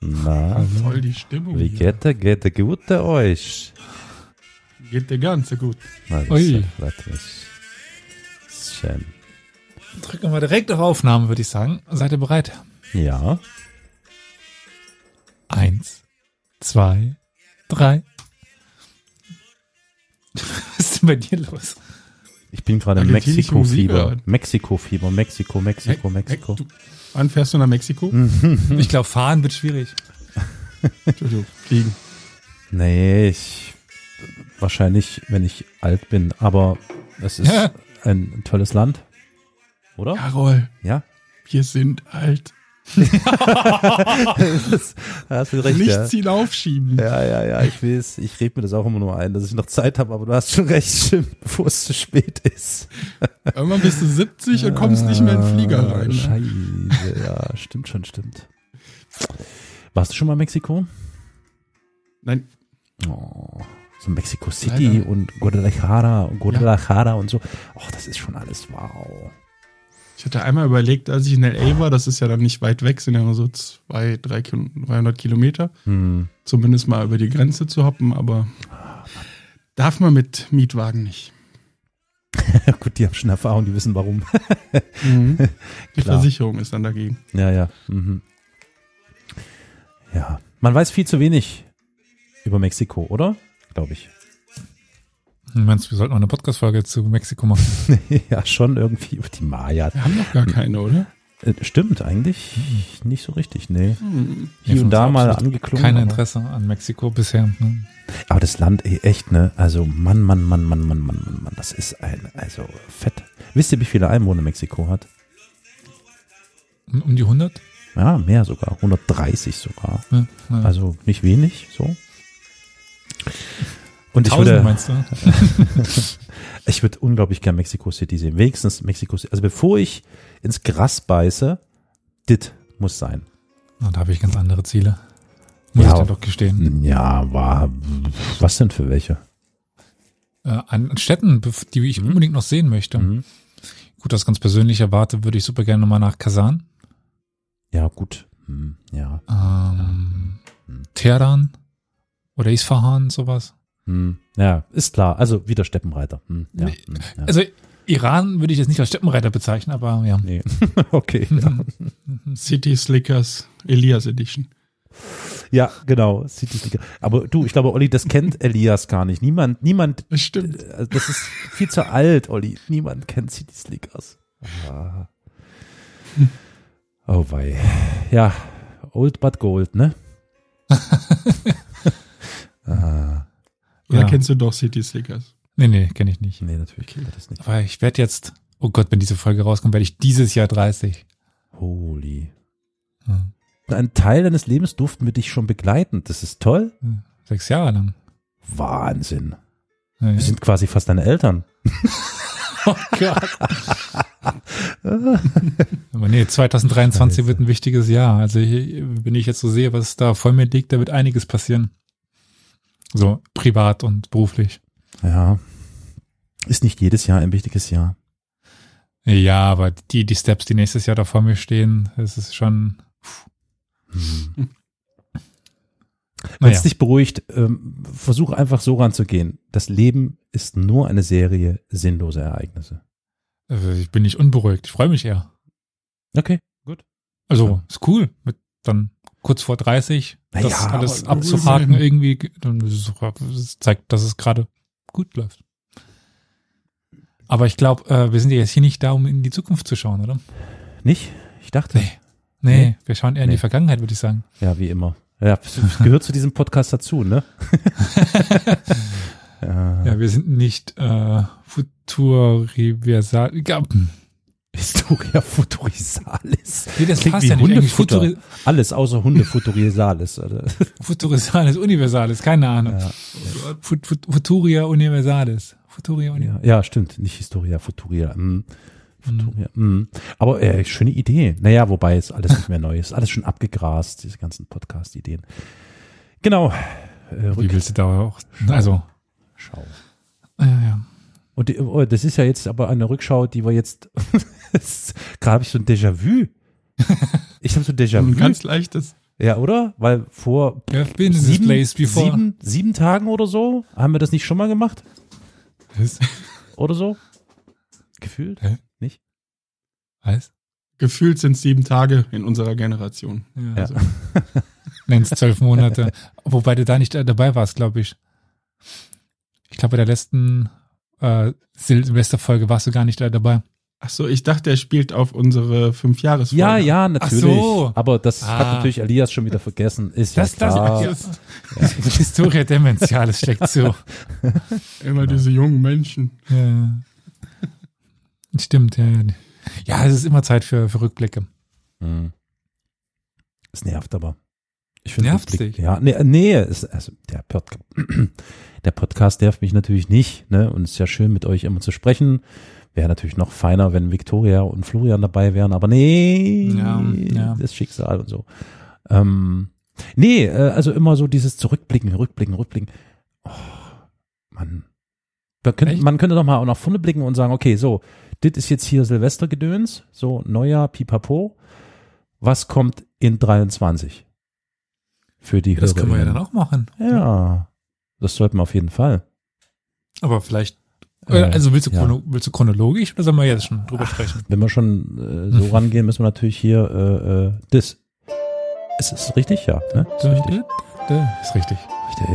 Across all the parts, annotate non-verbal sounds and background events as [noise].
Na, Voll die Stimmung. wie hier. geht der, geht der gute euch? Geht der ganze gut. Na, das Ui. Ist schön. Drücken wir direkt auf Aufnahme, würde ich sagen. Seid ihr bereit? Ja. Eins, zwei, drei. [laughs] Was ist denn bei dir los? Ich bin gerade im Mexiko-Fieber. Mexiko-Fieber, Mexiko, Mexiko, Hey, Mexiko. hey, du, wann fährst du nach Mexiko? Ich glaube, fahren wird schwierig. Entschuldigung, fliegen. Nee, ich wahrscheinlich, wenn ich alt bin, aber es ist ein tolles Land. Oder? Carol, Ja. wir sind alt. Das, [laughs] da hast du recht, Nichts ja. hinaufschieben. Ja, ja, ja, ich weiß, ich rede mir das auch immer nur ein, dass ich noch Zeit habe, aber du hast schon recht, stimmt, bevor es zu spät ist. Irgendwann bist du 70 und kommst nicht mehr in den Flieger Ah, rein. Scheiße, ja, stimmt schon, stimmt. Warst du schon mal in Mexiko? Nein, Oh, so Mexico City Leider. und Guadalajara und Guadalajara und so. Och, das ist schon alles wow. Ich hatte einmal überlegt, als ich in L.A. war, das ist ja dann nicht weit weg, sind ja nur so zwei, drei, Kil- 300 Kilometer, Hm. zumindest mal über die Grenze zu hoppen, aber darf man mit Mietwagen nicht. [laughs] Gut, die haben schon Erfahrung, die wissen warum. [laughs] Mhm. [laughs] Die. Versicherung ist dann dagegen. Ja, ja. Mhm. Ja, man weiß viel zu wenig über Mexiko, oder? Glaube ich. Du meinst, wir sollten mal eine Podcast-Folge zu Mexiko machen? [laughs] ja, schon irgendwie über die Maya. Wir haben doch gar keine, oder? Äh, stimmt, eigentlich nicht so richtig, nee. Mhm. Hier ja, und da mal angeklungen. Kein Interesse an Mexiko bisher. Ne? Aber das Land, ey, echt, ne? Also Mann, Mann, Mann, Mann, Mann, Mann, Mann, Mann. Das ist ein, also fett. Wisst ihr, wie viele Einwohner Mexiko hat? Um die 100? Ja, mehr sogar. 130 sogar. Ja, ja. Also nicht wenig, so. Und ich 1000 würde, meinst du? [laughs] ich würde unglaublich gern Mexico City sehen. Wenigstens Mexico City. Also, bevor ich ins Gras beiße, dit muss sein. Na, da habe ich ganz andere Ziele. Muss Ja. ich dann doch gestehen. Ja, war, was denn für welche? Äh, an Städten, die ich unbedingt noch sehen möchte. Mhm. Gut, das ganz persönlich erwarte, würde ich super gerne nochmal nach Kasan. Ja, gut. Hm, Ja. Ähm, Teheran oder Isfahan, sowas. Hm, ja, ist klar. Also wieder Steppenreiter. Hm, ja, Nee, hm, ja. Also Iran würde ich jetzt nicht als Steppenreiter bezeichnen, aber ja. Nee. [laughs] okay. Ja. [laughs] City Slickers Elias Edition. ja, genau. City Slicker. Aber du, ich glaube, Olli, das kennt Elias gar nicht. Niemand, niemand, Das stimmt. äh, das ist viel zu alt, Olli. Niemand kennt City Slickers. Ah. Oh wei. Ja, old but gold, ne? [laughs] ah, Oder Ja. kennst du doch City Slickers? Nee, nee, kenne ich nicht. nee, natürlich kennt er das nicht. Aber ich werde jetzt, oh Gott, wenn diese Folge rauskommt, werde ich dieses Jahr 30. Holy. Hm. Ein Teil deines Lebens durften wir dich schon begleiten. Das ist toll. Sechs Jahre lang. Wahnsinn. Ja, ja. Wir sind quasi fast deine Eltern. [laughs] Oh Gott. Aber nee, 2023 Scheiße. wird ein wichtiges Jahr. Also wenn ich jetzt so sehe, was da vor mir liegt, da wird einiges passieren. So privat und beruflich. Ja. Ist nicht jedes Jahr ein wichtiges Jahr. Ja, aber die, die Steps, die nächstes Jahr da vor mir stehen, das ist schon. Wenn Naja. es dich beruhigt, ähm, versuch einfach so ranzugehen. Das Leben ist nur eine Serie sinnloser Ereignisse. Also ich bin nicht unberuhigt. Ich freue mich eher. Okay, gut. Also ist cool. Mit dann kurz vor 30, Na das alles abzuhaken irgendwie, dann zeigt, dass es gerade gut läuft. Aber ich glaube, äh, wir sind ja jetzt hier nicht da, um in die Zukunft zu schauen, oder? Nicht? Ich dachte. Nee. Nee, Nee. wir schauen eher in Nee. die Vergangenheit, würde ich sagen. Ja, wie immer. Ja, gehört zu diesem Podcast dazu, ne? [laughs] [laughs] ja. Ja, wir sind nicht äh, Futuriversal. Hm. Historia [laughs] Futurisalis. Nee, das Klingt passt wie ja nicht. Hundefutter. Futuri Alles außer Hunde Futurisalis. [laughs] Futurisalis Universalis, keine Ahnung. Ja. Fut, Fut, Futuria Universalis. Futuria Universalis. Ja, ja, stimmt. Nicht Historia, Futuria. Mm. Futuria. Mm. Aber äh, schöne Idee. Naja, wobei ist alles nicht mehr neu. Ist alles schon abgegrast, diese ganzen Podcast-Ideen. Genau. Äh, Wie willst du da auch? Also, Rückschau. ja, ja. Und die, oh, das ist ja jetzt aber eine Rückschau, die wir jetzt. [laughs] Gerade habe ich so ein Déjà-vu. [laughs] Ich habe so ein Ein Déjà-vu. ganz leichtes. Ja, oder? Weil vor sieben, place before. sieben, sieben Tagen oder so haben wir das nicht schon mal gemacht? Was? Oder so? Gefühlt? Hä? Nicht? Was? Gefühlt sind es sieben Tage in unserer Generation. Ja. Ja. Also, [laughs] Nenn's zwölf Monate. Wobei du da nicht äh, dabei warst, glaube ich. Ich glaube, bei der letzten äh, Silvesterfolge warst du gar nicht da dabei. ach so, ich dachte, er spielt auf unsere Fünfjahresfolge. Ja, ja, natürlich. so. Aber das hat Ah. natürlich Elias schon wieder vergessen. Ist ja Das, das, klar. das, das Historia Dementialis steckt zu. [laughs] Immer diese jungen Menschen. Ja. Stimmt, ja. ja. Ja, es ist immer Zeit für, für Rückblicke. Hm. Es nervt aber. Ich finde Nervt's Rückblick- dich? Ja, nee, nee es, also der, Pod, [clears throat] der Podcast nervt mich natürlich nicht, ne? Und es ist ja schön, mit euch immer zu sprechen. Wäre natürlich noch feiner, wenn Victoria und Florian dabei wären, aber nee, Ja, ja. das Schicksal und so. Ähm, nee, äh, also immer so dieses Zurückblicken, Rückblicken, Rückblicken. Oh, Mann. Man könnte, Echt? man könnte doch mal auch nach vorne blicken und sagen, okay, so, das ist jetzt hier Silvestergedöns, so Neujahr, pipapo. Was kommt in 23? Für die Das können wir ja dann auch machen. Ja, das sollten wir auf jeden Fall. Aber vielleicht, Äh, äh, also willst du, ja. chrono, willst du chronologisch oder sollen wir jetzt schon drüber sprechen? Wenn wir schon äh, so rangehen, müssen wir natürlich hier äh, äh, das. Ist es richtig? Ja, ne? Ist richtig. Ist richtig. Richtig,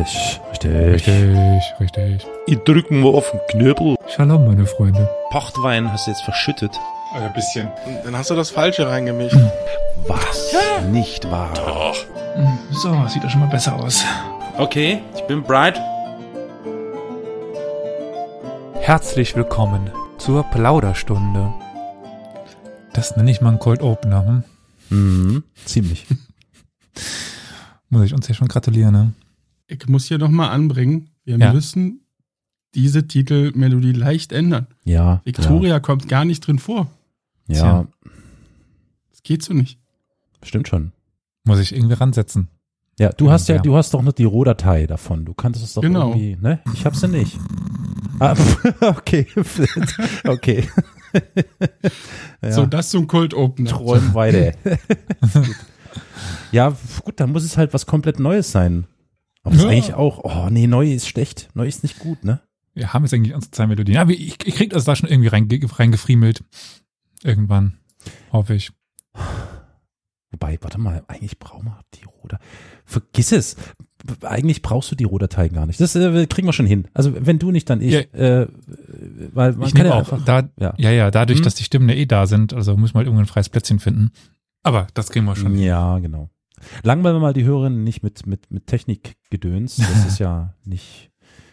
richtig. Richtig, richtig. Ich drücken wir auf den Knöbel. Shalom, meine Freunde. Pochtwein hast du jetzt verschüttet. Ein bisschen. Dann hast du das Falsche reingemischt. Was? Nicht wahr? So, sieht doch schon mal besser aus. Okay, ich bin bright. Herzlich willkommen zur Plauderstunde. Das nenne ich mal einen Cold Opener. Hm? Mhm, ziemlich. [laughs] Muss ich uns ja schon gratulieren, ne? Ich muss hier nochmal anbringen, wir Ja. müssen diese Titelmelodie leicht ändern. Ja. Victoria kommt gar nicht drin vor. Ja, ja Tja. Das geht so nicht. stimmt schon. Muss ich irgendwie ransetzen. Ja, du hast ja, Ja. du hast doch noch die Rohdatei davon. Du kanntest es doch Genau. irgendwie, ne? Ich hab's ja nicht. Ah, [laughs] okay, [laughs] okay. ja. [laughs] So, das zum Cold Opener. Träum weiter. Ja, gut, dann muss es halt was komplett Neues sein. Aber das ist Ja. eigentlich auch, oh nee, neu ist schlecht. Neu ist nicht gut, ne? Wir haben jetzt eigentlich unsere zwei Melodien. Aber ich, ich krieg das da schon irgendwie reinge reingefriemelt. Irgendwann. Hoffe ich. Wobei, warte mal, eigentlich brauchen wir die Rohdatei. Vergiss es. Eigentlich brauchst du die Rohdatei gar nicht. Das äh, kriegen wir schon hin. Also wenn du nicht, dann ich. Ja. Äh, weil man ich kann ja auch, einfach. da, ja. ja, ja, dadurch, Hm. dass die Stimmen ja eh da sind, also müssen wir halt irgendwo ein freies Plätzchen finden. Aber das kriegen wir schon. Ja, genau. Langweilen wir mal die Hörerinnen nicht mit, mit, mit Technikgedöns. Das ist ja [laughs] nicht,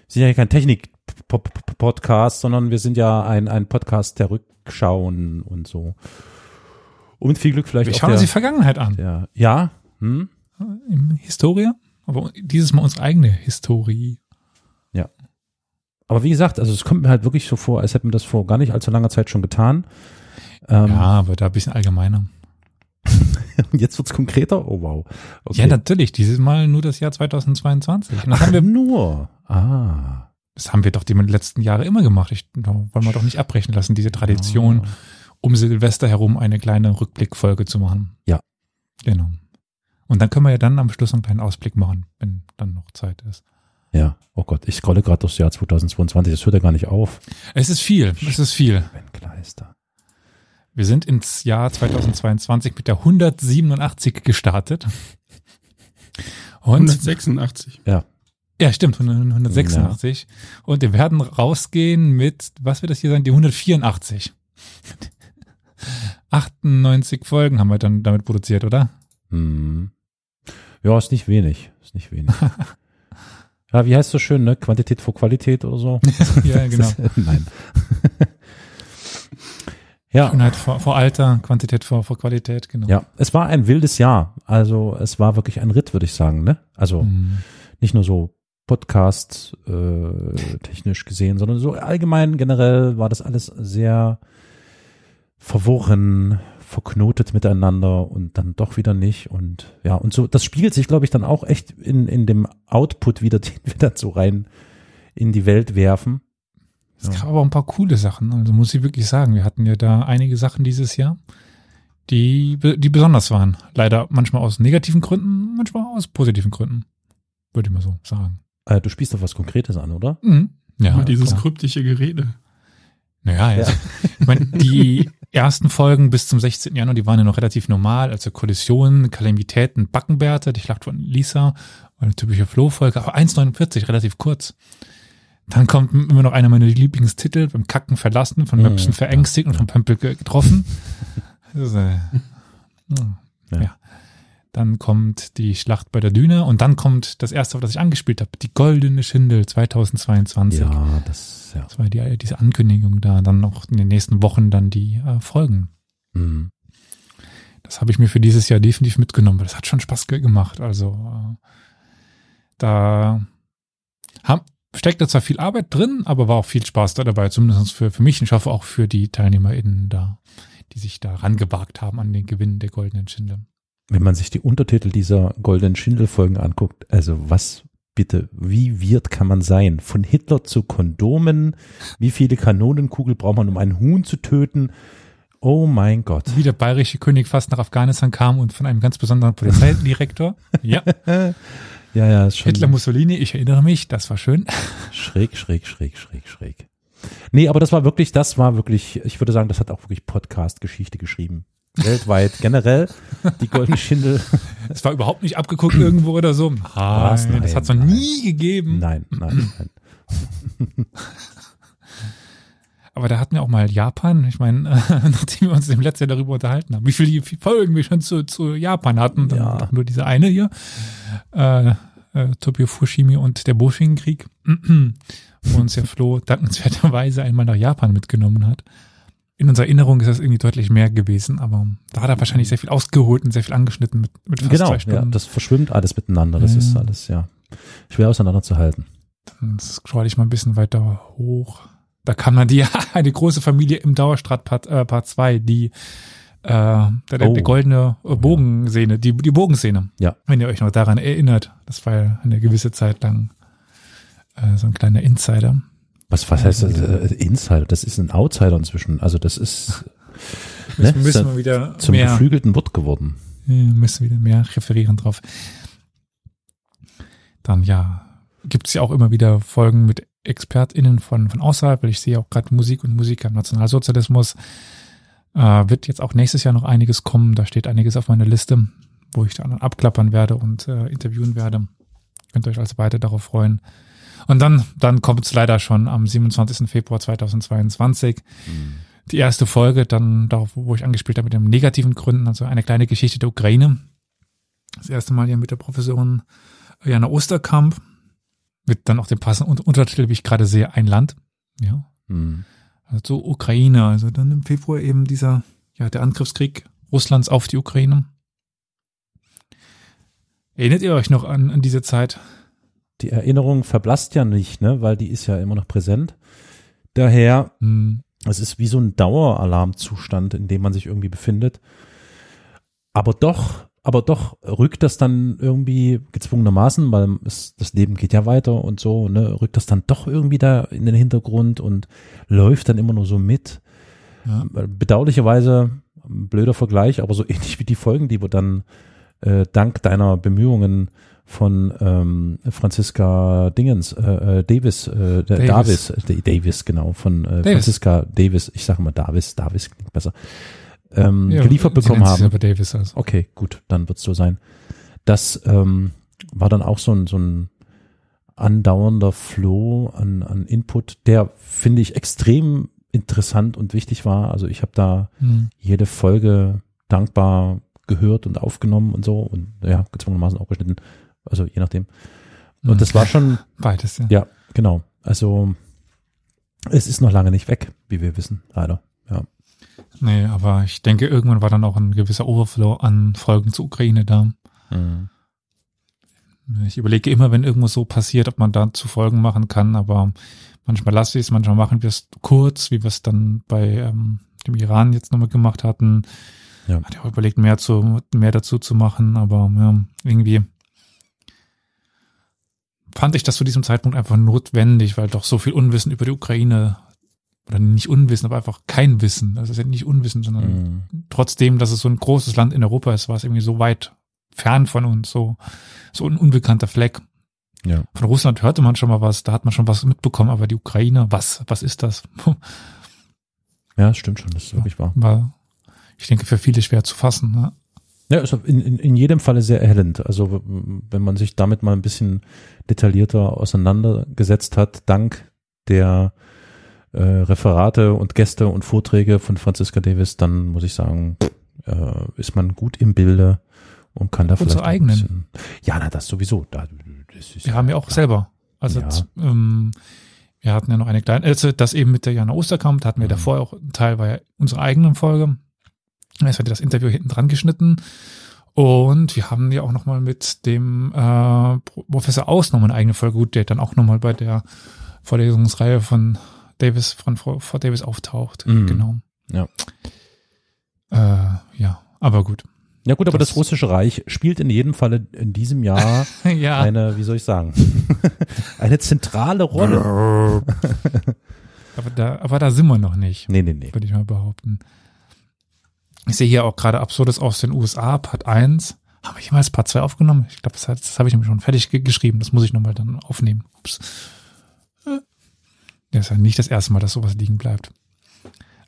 wir sind ja kein Technik-Podcast, sondern wir sind ja ein, ein Podcast der Rückschauen und so. Und mit viel Glück vielleicht Wir schauen uns die der, Vergangenheit an. der, ja, hm? Im Historia. Aber dieses Mal unsere eigene Historie. Aber wie gesagt, also es kommt mir halt wirklich so vor, als hätten wir das vor gar nicht allzu langer Zeit schon getan. Ähm, Ja, aber da ein bisschen allgemeiner. [laughs] Und jetzt wird's konkreter? Oh wow. Okay. Ja, natürlich. Dieses Mal nur das Jahr 2022. Und das haben wir, nur. Ah. das haben wir doch die letzten Jahre immer gemacht. Ich, da wollen wir doch nicht abbrechen lassen, diese Tradition, um Silvester herum eine kleine Rückblickfolge zu machen. Ja. Genau. Und dann können wir ja dann am Schluss einen kleinen Ausblick machen, wenn dann noch Zeit ist. Ja, oh Gott, ich scrolle gerade durchs Jahr 2022, das hört ja gar nicht auf. Es ist viel, es ist viel. Wenn Kleister. Wir sind ins Jahr 2022 mit der 187 gestartet. Und 186. Ja, stimmt, 100 186. Und wir werden rausgehen mit, was wird das hier sein? Die 184. 98 [laughs] Folgen haben wir dann damit produziert, oder? Hm. Ja, ist nicht wenig. Ist nicht wenig. [laughs] ja, wie heißt so schön, ne? Quantität vor Qualität oder so? [laughs] ja, genau. [laughs] Nein. ja, Schönheit vor, vor Alter, Quantität vor, vor Qualität, genau. ja, es war ein wildes Jahr. Also es war wirklich ein Ritt, würde ich sagen, ne? Also Mhm. nicht nur so Podcast äh, technisch gesehen, sondern so allgemein generell war das alles sehr verworren, verknotet miteinander und dann doch wieder nicht und ja und so das spiegelt sich glaube ich dann auch echt in in dem Output wieder, [laughs] den wir dann so rein in die Welt werfen. Es gab aber ein paar coole Sachen, also muss ich wirklich sagen. Wir hatten ja da einige Sachen dieses Jahr, die, die besonders waren. Leider manchmal aus negativen Gründen, manchmal aus positiven Gründen. Würde ich mal so sagen. Äh, du spielst doch was Konkretes an, oder? Mhm. Ja, Immer dieses klar. kryptische Gerede. Naja, ja. ich meine, die [laughs] ersten Folgen bis zum 16. Januar, die waren ja noch relativ normal, also Kollisionen, Kalamitäten, Backenbärte, die Schlacht von Lisa, eine typische Flohfolge, aber 1,49, relativ kurz. Dann kommt immer noch einer meiner Lieblingstitel, beim Kacken verlassen, von Mhm, Möpsen verängstigt und von Pömpel ge- getroffen. [laughs] Das ist, äh, ja. Ja. Dann kommt die Schlacht bei der Düne und dann kommt das erste, auf das ich angespielt habe, die Goldene Schindel 2022. Ja, das, ja. Das war die, diese Ankündigung da, dann noch in den nächsten Wochen dann die äh, Folgen. Mhm. Das habe ich mir für dieses Jahr definitiv mitgenommen, weil das hat schon Spaß ge- gemacht. Also äh, da haben, steckt da zwar viel Arbeit drin, aber war auch viel Spaß da dabei, zumindest für, für mich und ich hoffe auch für die TeilnehmerInnen da, die sich da rangewagt haben an den Gewinn der goldenen Schindel. Wenn man sich die Untertitel dieser goldenen Schindel-Folgen anguckt, also was bitte, wie wird kann man sein? Von Hitler zu Kondomen, wie viele Kanonenkugel braucht man, um einen Huhn zu töten? Oh mein Gott. Wie der bayerische König fast nach Afghanistan kam und von einem ganz besonderen Polizeidirektor. [laughs] ja, Ja, ja, ist schon Hitler Mussolini, ich erinnere mich, das war schön. schräg, schräg, schräg, schräg, schräg. Nee, aber das war wirklich, das war wirklich, ich würde sagen, das hat auch wirklich Podcast-Geschichte geschrieben. Weltweit, generell, die goldene Schindel. Es war überhaupt nicht abgeguckt irgendwo oder so. Was? Nein, das hat es noch nein. nie gegeben. Nein, nein, nein. [laughs] Aber da hatten wir auch mal Japan. Ich meine, [laughs] nachdem wir uns im letzten Jahr darüber unterhalten haben, wie viele Folgen wir schon zu, zu Japan hatten, dann Ja. nur diese eine hier. Äh, äh, Tokyo Fushimi und der Boshin-Krieg, wo [clears throat] uns ja Flo dankenswerterweise einmal nach Japan mitgenommen hat. In unserer Erinnerung ist das irgendwie deutlich mehr gewesen, aber da hat er wahrscheinlich sehr viel ausgeholt und sehr viel angeschnitten mit, mit fast Genau, zwei ja, Stunden. das verschwimmt alles miteinander. Das Ja. ist alles, ja, schwer auseinanderzuhalten. Dann scroll ich mal ein bisschen weiter hoch. Da kann man die, [laughs] eine große Familie im Dauerstrat Part, äh, Part 2, die, äh, der, der, Oh. goldene äh, Bogenszene, die, die Bogenszene. Ja. Wenn ihr euch noch daran erinnert, das war ja eine gewisse Zeit lang äh, so ein kleiner Insider. Was, was heißt das? Äh, Insider? Das ist ein Outsider inzwischen. Also das ist [laughs] ne, Müssen, müssen wir wieder zum mehr, geflügelten Wort geworden. Müssen wieder mehr referieren drauf. Dann ja, gibt's ja auch immer wieder Folgen mit ExpertInnen von, von außerhalb, weil ich sehe auch gerade Musik und Musiker im Nationalsozialismus. Äh, wird jetzt auch nächstes Jahr noch einiges kommen. Da steht einiges auf meiner Liste, wo ich dann abklappern werde und äh, interviewen werde. Könnt ihr euch also weiter darauf freuen. Und dann, dann kommt's leider schon am 27. Februar 2022 die erste Folge, dann darauf, wo ich angespielt habe mit den negativen Gründen, also eine kleine Geschichte der Ukraine. Das erste Mal hier mit der Professorin Jana Osterkamp. Mit dann auch dem passenden Un- Untertitel, wie ich gerade sehe, ein Land. Ja. Hm. Also zur Ukraine. Also dann im Februar eben dieser, ja, der Angriffskrieg Russlands auf die Ukraine. Erinnert ihr euch noch an, an diese Zeit? Die Erinnerung verblasst ja nicht, ne, weil die ist ja immer noch präsent. Daher, Hm, es ist wie so ein Daueralarmzustand, in dem man sich irgendwie befindet. Aber doch, aber doch rückt das dann irgendwie gezwungenermaßen, weil es, das Leben geht ja weiter und so, ne, rückt das dann doch irgendwie da in den Hintergrund und läuft dann immer nur so mit. ja. bedauerlicherweise ein blöder Vergleich, aber so [laughs] ähnlich wie die Folgen, die wir dann äh, dank deiner Bemühungen von ähm, Franziska Dingens, äh, äh, Davis, äh, Davis. Davis, äh, Davis, genau, von äh, Davis. Franziska Davis, ich sage mal Davis, Davis klingt besser, ähm, Ja, geliefert bekommen haben. aber Davis also. Okay, gut, dann wird's so sein. Das ähm, war dann auch so ein, so ein andauernder Flow an, an Input, der, finde ich, extrem interessant und wichtig war. Also ich habe da Hm. jede Folge dankbar gehört und aufgenommen und so und ja, gezwungenermaßen auch geschnitten. Also je nachdem. Und das war schon, [laughs] Beides, ja. ja, genau. Also es ist noch lange nicht weg, wie wir wissen, leider. Ja. Nee, aber ich denke, irgendwann war dann auch ein gewisser Overflow an Folgen zur Ukraine da. Mhm. Ich überlege immer, wenn irgendwas so passiert, ob man dazu Folgen machen kann, aber manchmal lasse ich es, manchmal machen wir es kurz, wie wir es dann bei ähm, dem Iran jetzt nochmal gemacht hatten. Ja. Hat ja auch überlegt, mehr zu, mehr dazu zu machen, aber ja, irgendwie fand ich das zu diesem Zeitpunkt einfach notwendig, weil doch so viel Unwissen über die Ukraine oder nicht Unwissen, aber einfach kein Wissen. Also es ist ja nicht Unwissen, sondern Mhm. trotzdem, dass es so ein großes Land in Europa ist, war es irgendwie so weit fern von uns, so, so ein unbekannter Fleck. Ja. Von Russland hörte man schon mal was, da hat man schon was mitbekommen, aber die Ukraine, was, was ist das? Ja, das stimmt schon, das ist wirklich wahr. War, ich denke, für viele schwer zu fassen. Ne? Ja, ist in, in, in jedem Falle sehr erhellend. Also wenn man sich damit mal ein bisschen detaillierter auseinandergesetzt hat, dank der äh, Referate und Gäste und Vorträge von Franziska Davis, dann muss ich sagen, äh, ist man gut im Bilde und kann da Unsere vielleicht ein eigenen. bisschen. Ja, na das sowieso. Da, das ist Wir haben ja auch selber. Also Ja. ähm, wir hatten ja noch eine kleine, also das eben mit der Jana Osterkamp, da hatten wir Mhm. davor auch einen Teil war ja unsere eigenen Folge. Jetzt wird das Interview hinten dran geschnitten. Und wir haben ja auch nochmal mit dem äh, Pro- Professor Aus nochmal eine eigene Folge, gut, der dann auch nochmal bei der Vorlesungsreihe von Davis, von Frau, Frau Davis auftaucht. Mhm. Genau. Ja. Äh, ja, aber gut. Ja gut, aber das, Das- russische Reich spielt in jedem Falle in diesem Jahr [laughs] ja. eine, wie soll ich sagen, [laughs] eine zentrale Rolle. [laughs] aber, da, aber da sind wir noch nicht. Nee, nee, nee. würde ich mal behaupten. Ich sehe hier auch gerade Absurdes aus den USA, Part 1. Haben wir jemals Part 2 aufgenommen? Ich glaube, das, das habe ich nämlich schon fertig ge geschrieben. Das muss ich nochmal dann aufnehmen. Ups. Das ist ja nicht das erste Mal, dass sowas liegen bleibt.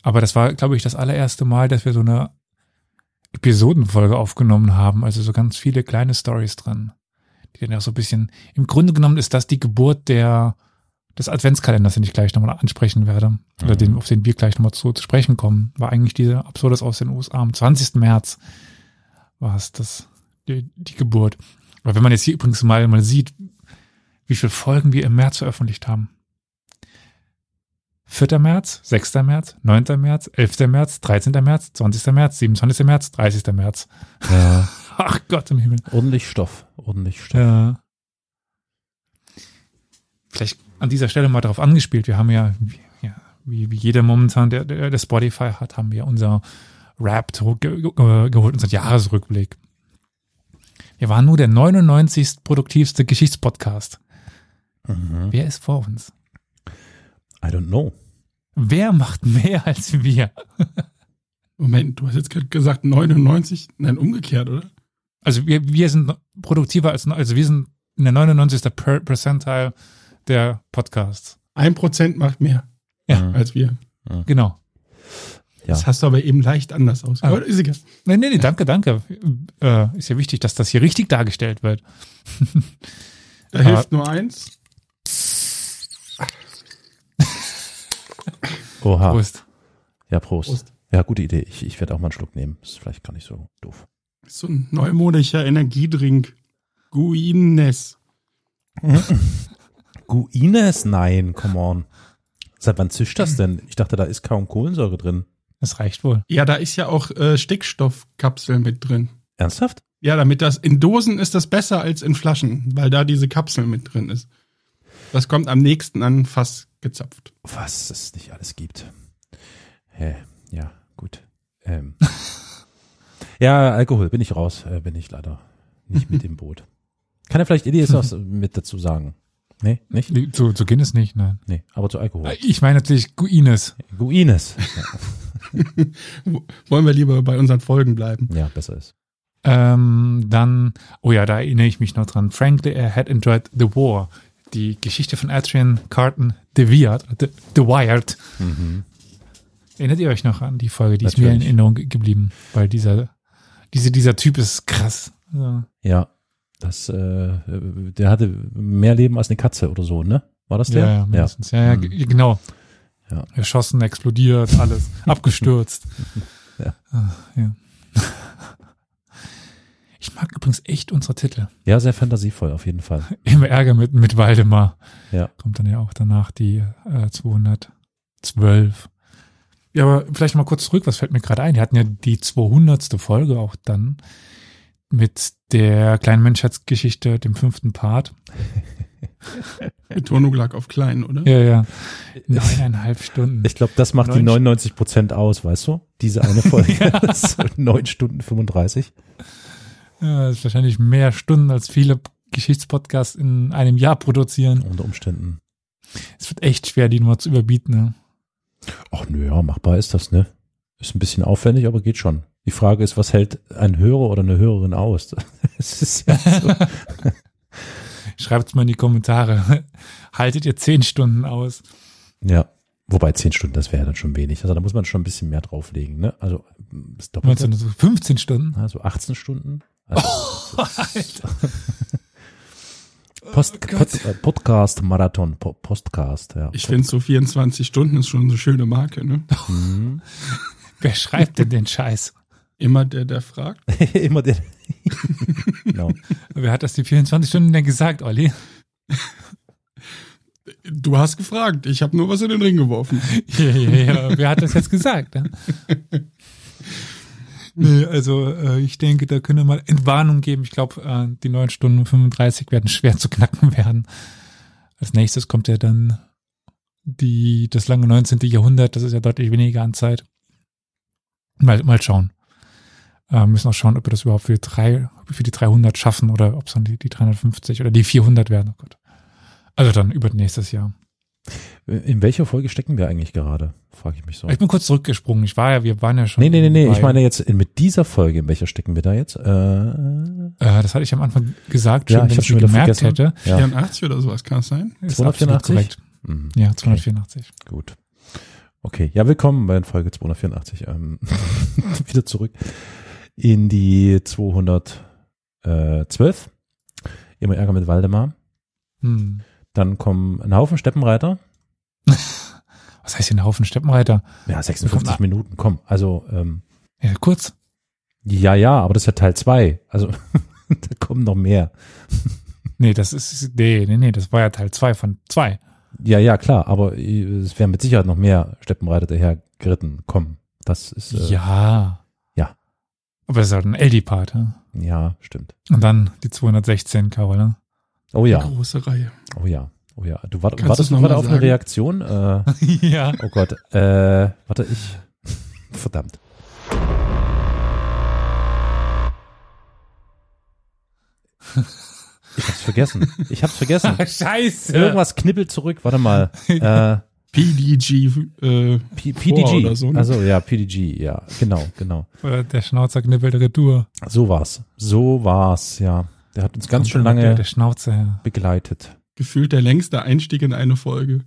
Aber das war, glaube ich, das allererste Mal, dass wir so eine Episodenfolge aufgenommen haben. Also so ganz viele kleine Stories dran. Die dann auch so ein bisschen, im Grunde genommen ist das die Geburt der, des Adventskalenders, den ich gleich nochmal ansprechen werde. Oder Mhm. den, auf den wir gleich nochmal zu, zu sprechen kommen. War eigentlich diese Absurdes aus den USA. Am 20. März war es das, die, die Geburt. Aber wenn man jetzt hier übrigens mal, mal sieht, wie viele Folgen wir im März veröffentlicht haben. 4. März, 6. März, 9. März, 11. März, 13. März, 20. März, 27. März, 30. März. Ja, [laughs] Ach Gott im Himmel. ordentlich Stoff, ordentlich Stoff. Ja. Vielleicht an dieser Stelle mal darauf angespielt. Wir haben ja, wie- ja wie, wie jeder momentan, der, der, der Spotify hat, haben wir unser Rap ge geholt, unseren Jahresrückblick. Wir waren nur der 99. produktivste Geschichtspodcast. Mhm. Wer ist vor uns? I don't know. Wer macht mehr als wir? [laughs] Moment, du hast jetzt gerade gesagt 99, nein, umgekehrt, oder? Also wir, wir sind produktiver als, also wir sind in der 99. Per Percentile der Podcasts. Ein Prozent macht mehr Ja. Mhm. als wir. Genau. Ja. Das hast du aber eben leicht anders aus. Ah. Ist egal. Nee, nee, nee, danke, danke. Äh, ist ja wichtig, dass das hier richtig dargestellt wird. [laughs] Da Ah. hilft nur eins. [laughs] Oha. Prost. Ja, Prost. Prost. Ja, gute Idee. Ich, ich werde auch mal einen Schluck nehmen. Ist vielleicht gar nicht so doof. So ein neumodischer Energiedrink. Guinness. [laughs] Guinness? Nein, come on. Seit wann zischt das denn? Ich dachte, da ist kaum Kohlensäure drin. Das reicht wohl. Ja, da ist ja auch äh, Stickstoffkapseln mit drin. Ernsthaft? Ja, damit das in Dosen ist das besser als in Flaschen, weil da diese Kapsel mit drin ist. Das kommt am nächsten an Fass gezapft. Was es nicht alles gibt. Hä, ja, gut. Ähm. [laughs] ja, Alkohol, bin ich raus, äh, bin ich leider nicht mit im Boot. Kann er vielleicht Elias was mit dazu sagen? Nee, nicht? Zu, zu Guinness nicht, nein. Nee, aber zu Alkohol. Ich meine natürlich Guinness. Guinness. [laughs] Wollen wir lieber bei unseren Folgen bleiben. Ja, besser ist. Ähm, dann, oh ja, da erinnere ich mich noch dran. Frankly, I had enjoyed the war. Die Geschichte von Adrian Carton The Wired, The, the Wired. Mhm. Erinnert ihr euch noch an die Folge? Die ist mir in Natürlich. Erinnerung ge- geblieben, weil dieser, diese, dieser Typ ist krass. Also, Ja, das, äh, der hatte mehr Leben als eine Katze oder so, ne? War das der? ja, ja, mindestens. Ja, ja, Mhm. ge- genau. Ja. Erschossen, explodiert, alles. [laughs] abgestürzt. [laughs] Ja. Ah, ja. Ich mag übrigens echt unsere Titel. Ja, sehr fantasievoll, auf jeden Fall. [laughs] Immer Ärger mit, mit Waldemar. Ja. Kommt dann ja auch danach die äh, 212. Ja, aber vielleicht mal kurz zurück, was fällt mir gerade ein? Wir hatten ja die 200. Folge auch dann mit der kleinen Menschheitsgeschichte, dem fünften Part. [laughs] Betonung lag auf klein, oder? Ja, ja. Neuneinhalb Stunden. Ich glaube, das macht die Neun- 99 Prozent aus, weißt du? Diese eine [laughs] Folge. [laughs] Neun Stunden 35. Ja, das ist wahrscheinlich mehr Stunden, als viele Geschichtspodcasts in einem Jahr produzieren. Unter Umständen. Es wird echt schwer, die Nummer zu überbieten. Ne? Ach nö, ja, machbar ist das, ne? Ist ein bisschen aufwendig, aber geht schon. Die Frage ist, was hält ein Hörer oder eine Hörerin aus? [laughs] Es ist ja so. [laughs] Schreibt's mal in die Kommentare. [laughs] Haltet ihr zehn Stunden aus? ja. Wobei zehn Stunden, das wäre ja dann schon wenig. Also da muss man schon ein bisschen mehr drauflegen, ne? Also das Meinst du so 15 Stunden? also 18 Stunden. Also, Alter. Post, Oh. Pod, äh, Podcast Marathon, Po- Postcast, ja. Ich finde so 24 Stunden ist schon eine schöne Marke, ne? Mhm. Wer schreibt denn den Scheiß? Immer der, der fragt. [laughs] Immer der. [laughs] genau. Wer hat das die 24 Stunden denn gesagt, Olli? Du hast gefragt. Ich habe nur was in den Ring geworfen. [laughs] Ja, ja, ja. Wer hat das jetzt gesagt? Nee, also äh, ich denke, da können wir mal Entwarnung geben. Ich glaube, äh, die 9 Stunden 35 werden schwer zu knacken werden. Als nächstes kommt ja dann die, das lange 19. Jahrhundert. Das ist ja deutlich weniger an Zeit. Mal, mal schauen. Äh, müssen auch schauen, ob wir das überhaupt für, drei, für die 300 schaffen oder ob es dann die, die 350 oder die 400 werden. Oh Gott. Also dann über nächstes Jahr. In welcher Folge stecken wir eigentlich gerade? Frage ich mich so. Ich bin kurz zurückgesprungen. Ich war ja, wir waren ja schon. Nee, nee, nee, nee. Ich meine jetzt mit dieser Folge, in welcher stecken wir da jetzt? Äh, Äh, das hatte ich am Anfang gesagt, Ja, schon, ich wenn ich schon gemerkt vergessen. hätte. ja. 84 oder sowas kann es sein? Ist 284? absolut korrekt. Mhm. Ja, 284. Gut. Okay, ja, willkommen bei Folge 284. Ähm, [laughs] wieder zurück in die 212. Immer Ärger mit Waldemar. Hm. Dann kommen ein Haufen Steppenreiter. [laughs] Was heißt hier ein Haufen Steppenreiter? Ja, 56 Kommt- Minuten, komm. Also, ähm, Ja, kurz. ja, ja, aber das ist ja Teil 2. Also, [laughs] da kommen noch mehr. [laughs] Nee, das ist, nee, nee, nee, das war ja Teil 2 von 2. Ja, ja, klar, aber es werden mit Sicherheit noch mehr Steppenreiter daher geritten kommen. Das ist, äh. Ja. Aber das ist halt ein LD-Part, ja? ja, stimmt. Und dann die 216, Carol, ne? Oh ja, Große Reihe. oh ja, oh ja. Du wart, Kannst wartest noch gerade mal auf eine? Reaktion? Äh, [laughs] ja. oh Gott, äh, warte, ich, [laughs] verdammt. Ich hab's vergessen. Ich hab's vergessen. [laughs] Scheiße. Irgendwas knibbelt zurück. Warte mal. Äh, PDG, äh, P PDG. oder so, ne? Also ja, PDG. Ja, genau, genau. Oder Der Schnauzer knibbelt Retour. So war's. So war's. Ja, der hat uns ganz schön immer Der, lange der Schnauzer her. begleitet. gefühlt der längste Einstieg in eine Folge.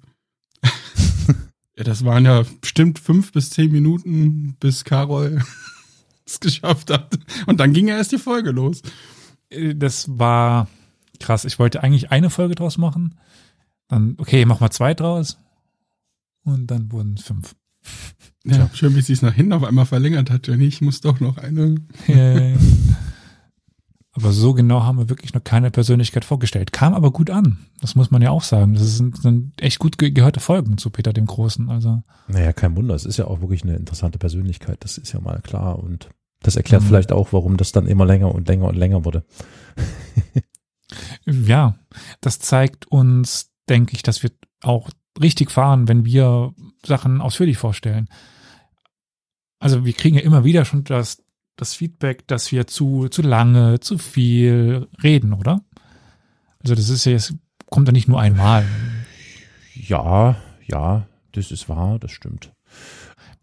[laughs] ja, das waren ja bestimmt fünf bis zehn Minuten, bis Carol [laughs] es geschafft hat. Und dann ging ja erst die Folge los. Äh, Das war krass. Ich wollte eigentlich eine Folge draus machen. Dann, okay, mach mal zwei draus. Und dann wurden es fünf. Ja, schön, wie sie es nach hinten auf einmal verlängert hat. Jenny, ich muss doch noch eine. Äh, aber so genau haben wir wirklich noch keine Persönlichkeit vorgestellt. Kam aber gut an. Das muss man ja auch sagen. Das sind, sind echt gut ge gehörte Folgen zu Peter dem Großen. Also Naja, kein Wunder. Es ist ja auch wirklich eine interessante Persönlichkeit. Das ist ja mal klar. Und das erklärt Mhm. vielleicht auch, warum das dann immer länger und länger und länger wurde. ja, das zeigt uns, denke ich, dass wir auch richtig fahren, wenn wir Sachen ausführlich vorstellen. Also wir kriegen ja immer wieder schon das, das Feedback, dass wir zu, zu lange, zu viel reden, oder? Also das ist ja, es kommt ja nicht nur einmal. Ja, ja, das ist wahr, das stimmt.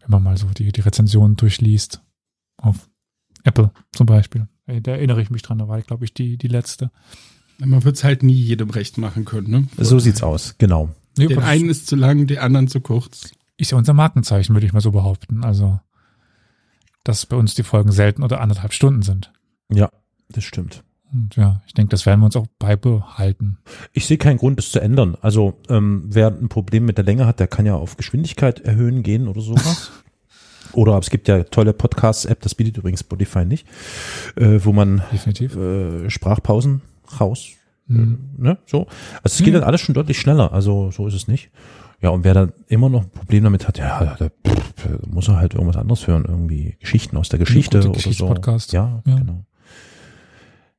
wenn man mal so die, die Rezensionen durchliest. Auf Apple zum Beispiel. Da erinnere ich mich dran, da war, glaube ich, die, die letzte. Man wird es halt nie jedem recht machen können. Ne? So sieht's aus, genau. Nee, Den einen ist zu lang, den anderen zu kurz. ist ja unser Markenzeichen, würde ich mal so behaupten. Also, dass bei uns die Folgen selten oder anderthalb Stunden sind. Ja, das stimmt. Und ja, ich denke, das werden wir uns auch beibehalten. Ich sehe keinen Grund, das zu ändern. Also, ähm, wer ein Problem mit der Länge hat, der kann ja auf Geschwindigkeit erhöhen gehen oder sowas. [laughs] oder es gibt ja tolle Podcasts-App, das bietet übrigens Spotify nicht, äh, wo man Definitiv. äh, Sprachpausen raus, Mhm. ne, so. Also es geht Ja. dann alles schon deutlich schneller, also so ist es nicht. Ja, und wer dann immer noch ein Problem damit hat, ja, da muss er halt irgendwas anderes hören, irgendwie Geschichten aus der Geschichte oder so. Geschichtspodcast. Ja, Ja. genau.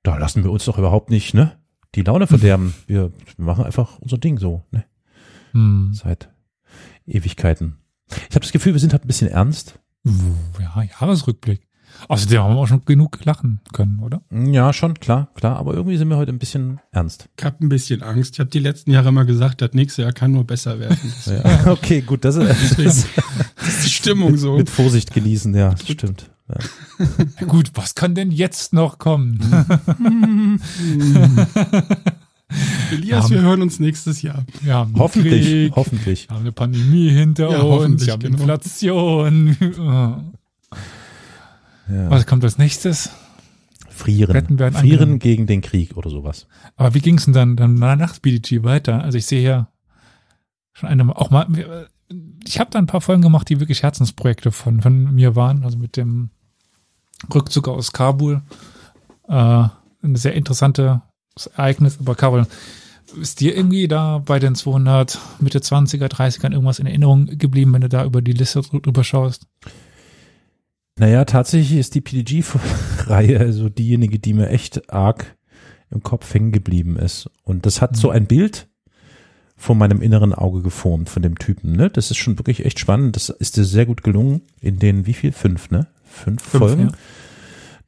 Da lassen wir uns doch überhaupt nicht, ne, die Laune verderben. [laughs] Wir machen einfach unser Ding so, ne, Hm. seit Ewigkeiten. Ich habe das Gefühl, wir sind halt ein bisschen ernst. Ja, Jahresrückblick. Außerdem haben wir auch schon genug lachen können, oder? Ja, schon, klar, klar. Aber irgendwie sind wir heute ein bisschen ernst. Ich habe ein bisschen Angst. Ich habe die letzten Jahre immer gesagt, das nächste Jahr kann nur besser werden. [laughs] Ja. [laughs] Okay, gut, das ist, das [laughs] ist Das ist die Stimmung so. mit Vorsicht genießen, ja, das stimmt. Ja. Gut, was kann denn jetzt noch kommen? Elias, Ja. wir hören uns nächstes Jahr. Wir haben einen Hoffentlich, Krieg, hoffentlich. wir haben eine Pandemie hinter Ja, uns, wir haben genau. Inflation. Ja. Was kommt als nächstes? Frieren. Frieren gegen den Krieg oder sowas. Aber wie ging es denn dann, dann nach BDG weiter? Also ich sehe hier schon eine, auch mal, ich habe da ein paar Folgen gemacht, die wirklich Herzensprojekte von, von mir waren, also mit dem Rückzug aus Kabul. Äh, ein sehr interessantes Ereignis, aber Carol, ist dir irgendwie da bei den 200 Mitte 20er, 30ern irgendwas in Erinnerung geblieben, wenn du da über die Liste drü- drüber schaust? Naja, tatsächlich ist die PDG-Reihe also [laughs] diejenige, die mir echt arg im Kopf hängen geblieben ist. Und das hat so ein Bild vor meinem inneren Auge geformt von dem Typen. Ne? Das ist schon wirklich echt spannend. Das ist dir sehr gut gelungen in den, wie viel? Fünf, ne? Fünf, Folgen. ja.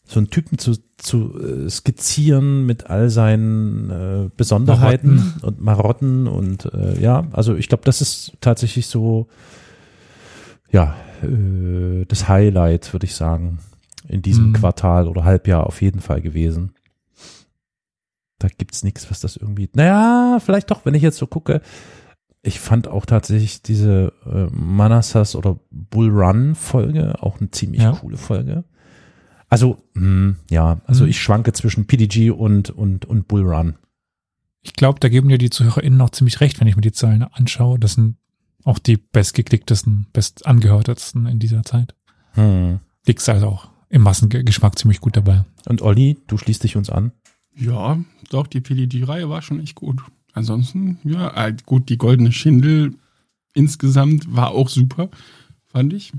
So einen Typen zu, zu äh, skizzieren mit all seinen äh, Besonderheiten Marotten. und Marotten und äh, ja, also ich glaube, das ist tatsächlich so, ja, äh, das Highlight, würde ich sagen, in diesem Mhm. Quartal oder Halbjahr auf jeden Fall gewesen. Da gibt's nichts, was das irgendwie. Naja, vielleicht doch, wenn ich jetzt so gucke. Ich fand auch tatsächlich diese äh, Manassas oder Bull Run Folge auch eine ziemlich Ja. coole Folge. Also, mh, ja, also Mhm. ich schwanke zwischen PDG und, und, und Bull Run. Ich glaube, da geben dir die ZuhörerInnen auch ziemlich recht, wenn ich mir die Zahlen anschaue. Das sind auch die bestgeklicktesten, bestangehörtesten in dieser Zeit. Hm. Liegst also auch im Massengeschmack ziemlich gut dabei. Und Olli, du schließt dich uns an. Ja, doch, die PDG-Reihe war schon echt gut. Ansonsten, ja, äh, gut, die Goldene Schindel insgesamt war auch super, fand ich.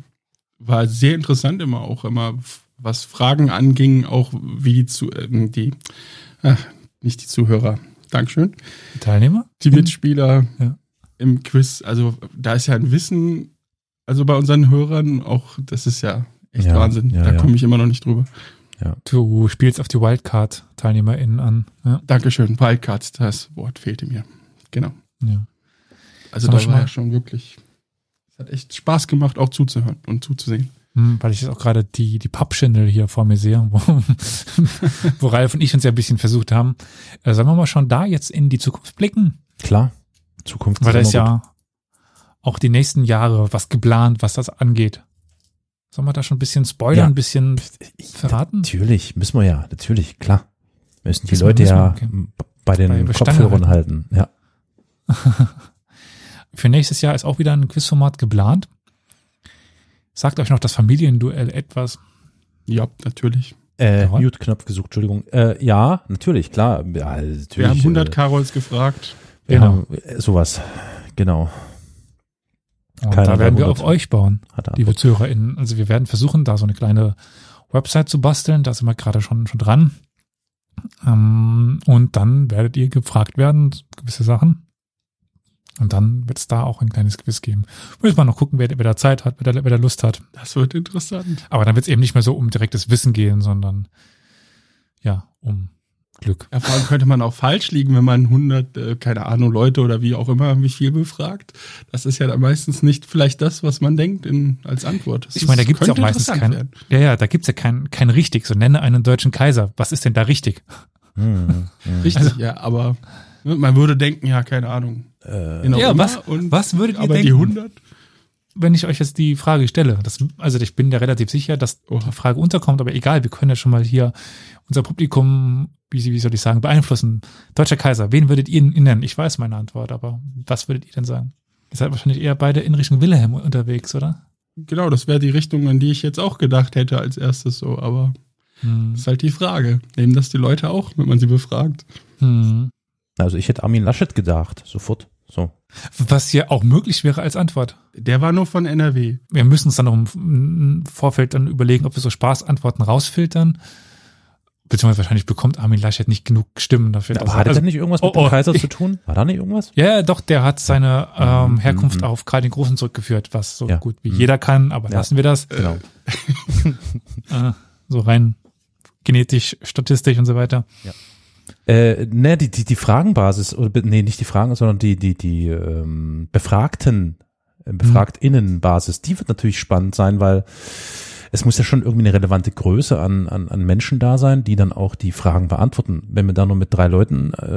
War sehr interessant immer auch, immer was Fragen anging, auch wie die, zu, ähm, die ach, nicht die Zuhörer, Dankeschön, Die Teilnehmer? die Mitspieler Ja. Im Quiz. Also da ist ja ein Wissen, also bei unseren Hörern auch, das ist ja echt Ja, Wahnsinn. ja, da ja. komme ich immer noch nicht drüber. Du spielst auf die Wildcard-TeilnehmerInnen an. Ja. Dankeschön, Wildcards, das Wort fehlte mir. Genau. ja. Also Sollen wir da schon war ja schon wirklich, es hat echt Spaß gemacht, auch zuzuhören und zuzusehen. Hm, weil ich jetzt auch gerade die, die Pappschindel hier vor mir sehe, wo, [laughs] wo Ralf und ich uns ja ein bisschen versucht haben. Äh, sollen wir mal schon da jetzt in die Zukunft blicken? Klar. Zukunft Weil da ist ja auch die nächsten Jahre was geplant, was das angeht. Sollen wir da schon ein bisschen spoilern, Ja. ein bisschen verraten? Natürlich, müssen wir ja, natürlich, klar. Müssen die Müssen Leute müssen ja okay. bei den Bei- Kopfhörern halten. Ja. [laughs] Für nächstes Jahr ist auch wieder ein Quizformat geplant. Sagt euch noch das Familienduell etwas? Ja, natürlich. Äh. Mute-Knopf gesucht, Entschuldigung. Äh, ja, natürlich, klar. Ja, natürlich, Wir haben 100 äh, Karols gefragt. Genau. haben, äh, sowas. Genau. Und Keiner da werden wir auf 100. euch bauen, liebe ZuhörerInnen. Also wir werden versuchen, da so eine kleine Website zu basteln. Da sind wir gerade schon, schon dran. Ähm, und dann werdet ihr gefragt werden, gewisse Sachen. Und dann wird es da auch ein kleines Quiz geben. Müssen wir noch gucken, wer, wer da Zeit hat, wer da, wer da Lust hat. Das wird interessant. Aber dann wird es eben nicht mehr so um direktes Wissen gehen, sondern ja, um Glück. Ja, vor allem könnte man auch falsch liegen, wenn man 100, äh, keine Ahnung, Leute oder wie auch immer, wie viel befragt. Das ist ja dann meistens nicht vielleicht das, was man denkt in, als Antwort. Das Ich meine, da gibt es ja auch meistens kein, werden. ja, ja, da gibt's ja kein, kein richtig. So nenne einen deutschen Kaiser. Was ist denn da richtig? Hm, hm. Richtig, Also- ja, aber ne, man würde denken, ja, keine Ahnung. Äh, Genau, Ja, was- und, was würdet ihr aber die denken? 100? Wenn ich euch jetzt die Frage stelle, das, also ich bin ja relativ sicher, dass Oha. die Frage unterkommt, aber egal, wir können ja schon mal hier unser Publikum, wie, wie soll ich sagen, beeinflussen. Deutscher Kaiser, wen würdet ihr ihn nennen? Ich weiß meine Antwort, aber was würdet ihr denn sagen? Ihr seid wahrscheinlich eher beide in Richtung Wilhelm unterwegs, oder? Genau, das wäre die Richtung, an die ich jetzt auch gedacht hätte als erstes so, aber Hm. das ist halt die Frage. Nehmen das die Leute auch, wenn man sie befragt? Hm. Also ich hätte Armin Laschet gedacht, sofort. So. Was hier auch möglich wäre als Antwort. Der war nur von NRW. Wir müssen uns dann noch im- Vorfeld dann überlegen, ob wir so Spaßantworten rausfiltern. Beziehungsweise wahrscheinlich bekommt Armin Laschet nicht genug Stimmen dafür. Aber dass er- also- nicht irgendwas mit Oh, dem oh, Kaiser ich- zu tun? War da nicht irgendwas? Ja, ja, doch, der hat seine ähm, Mhm, Herkunft mhm. auf Karl den Großen zurückgeführt, was so Ja. gut wie Mhm. jeder kann, aber Ja. lassen wir das. Genau. [laughs] Äh, so rein genetisch, statistisch und so weiter. Äh, ne, die, die, die Fragenbasis, oder nee, nicht die Fragen, sondern die, die, die ähm, Befragten, äh, BefragtInnenbasis, die wird natürlich spannend sein, weil es muss ja schon irgendwie eine relevante Größe an, an, an Menschen da sein, die dann auch die Fragen beantworten. Wenn wir da nur mit drei Leuten, äh,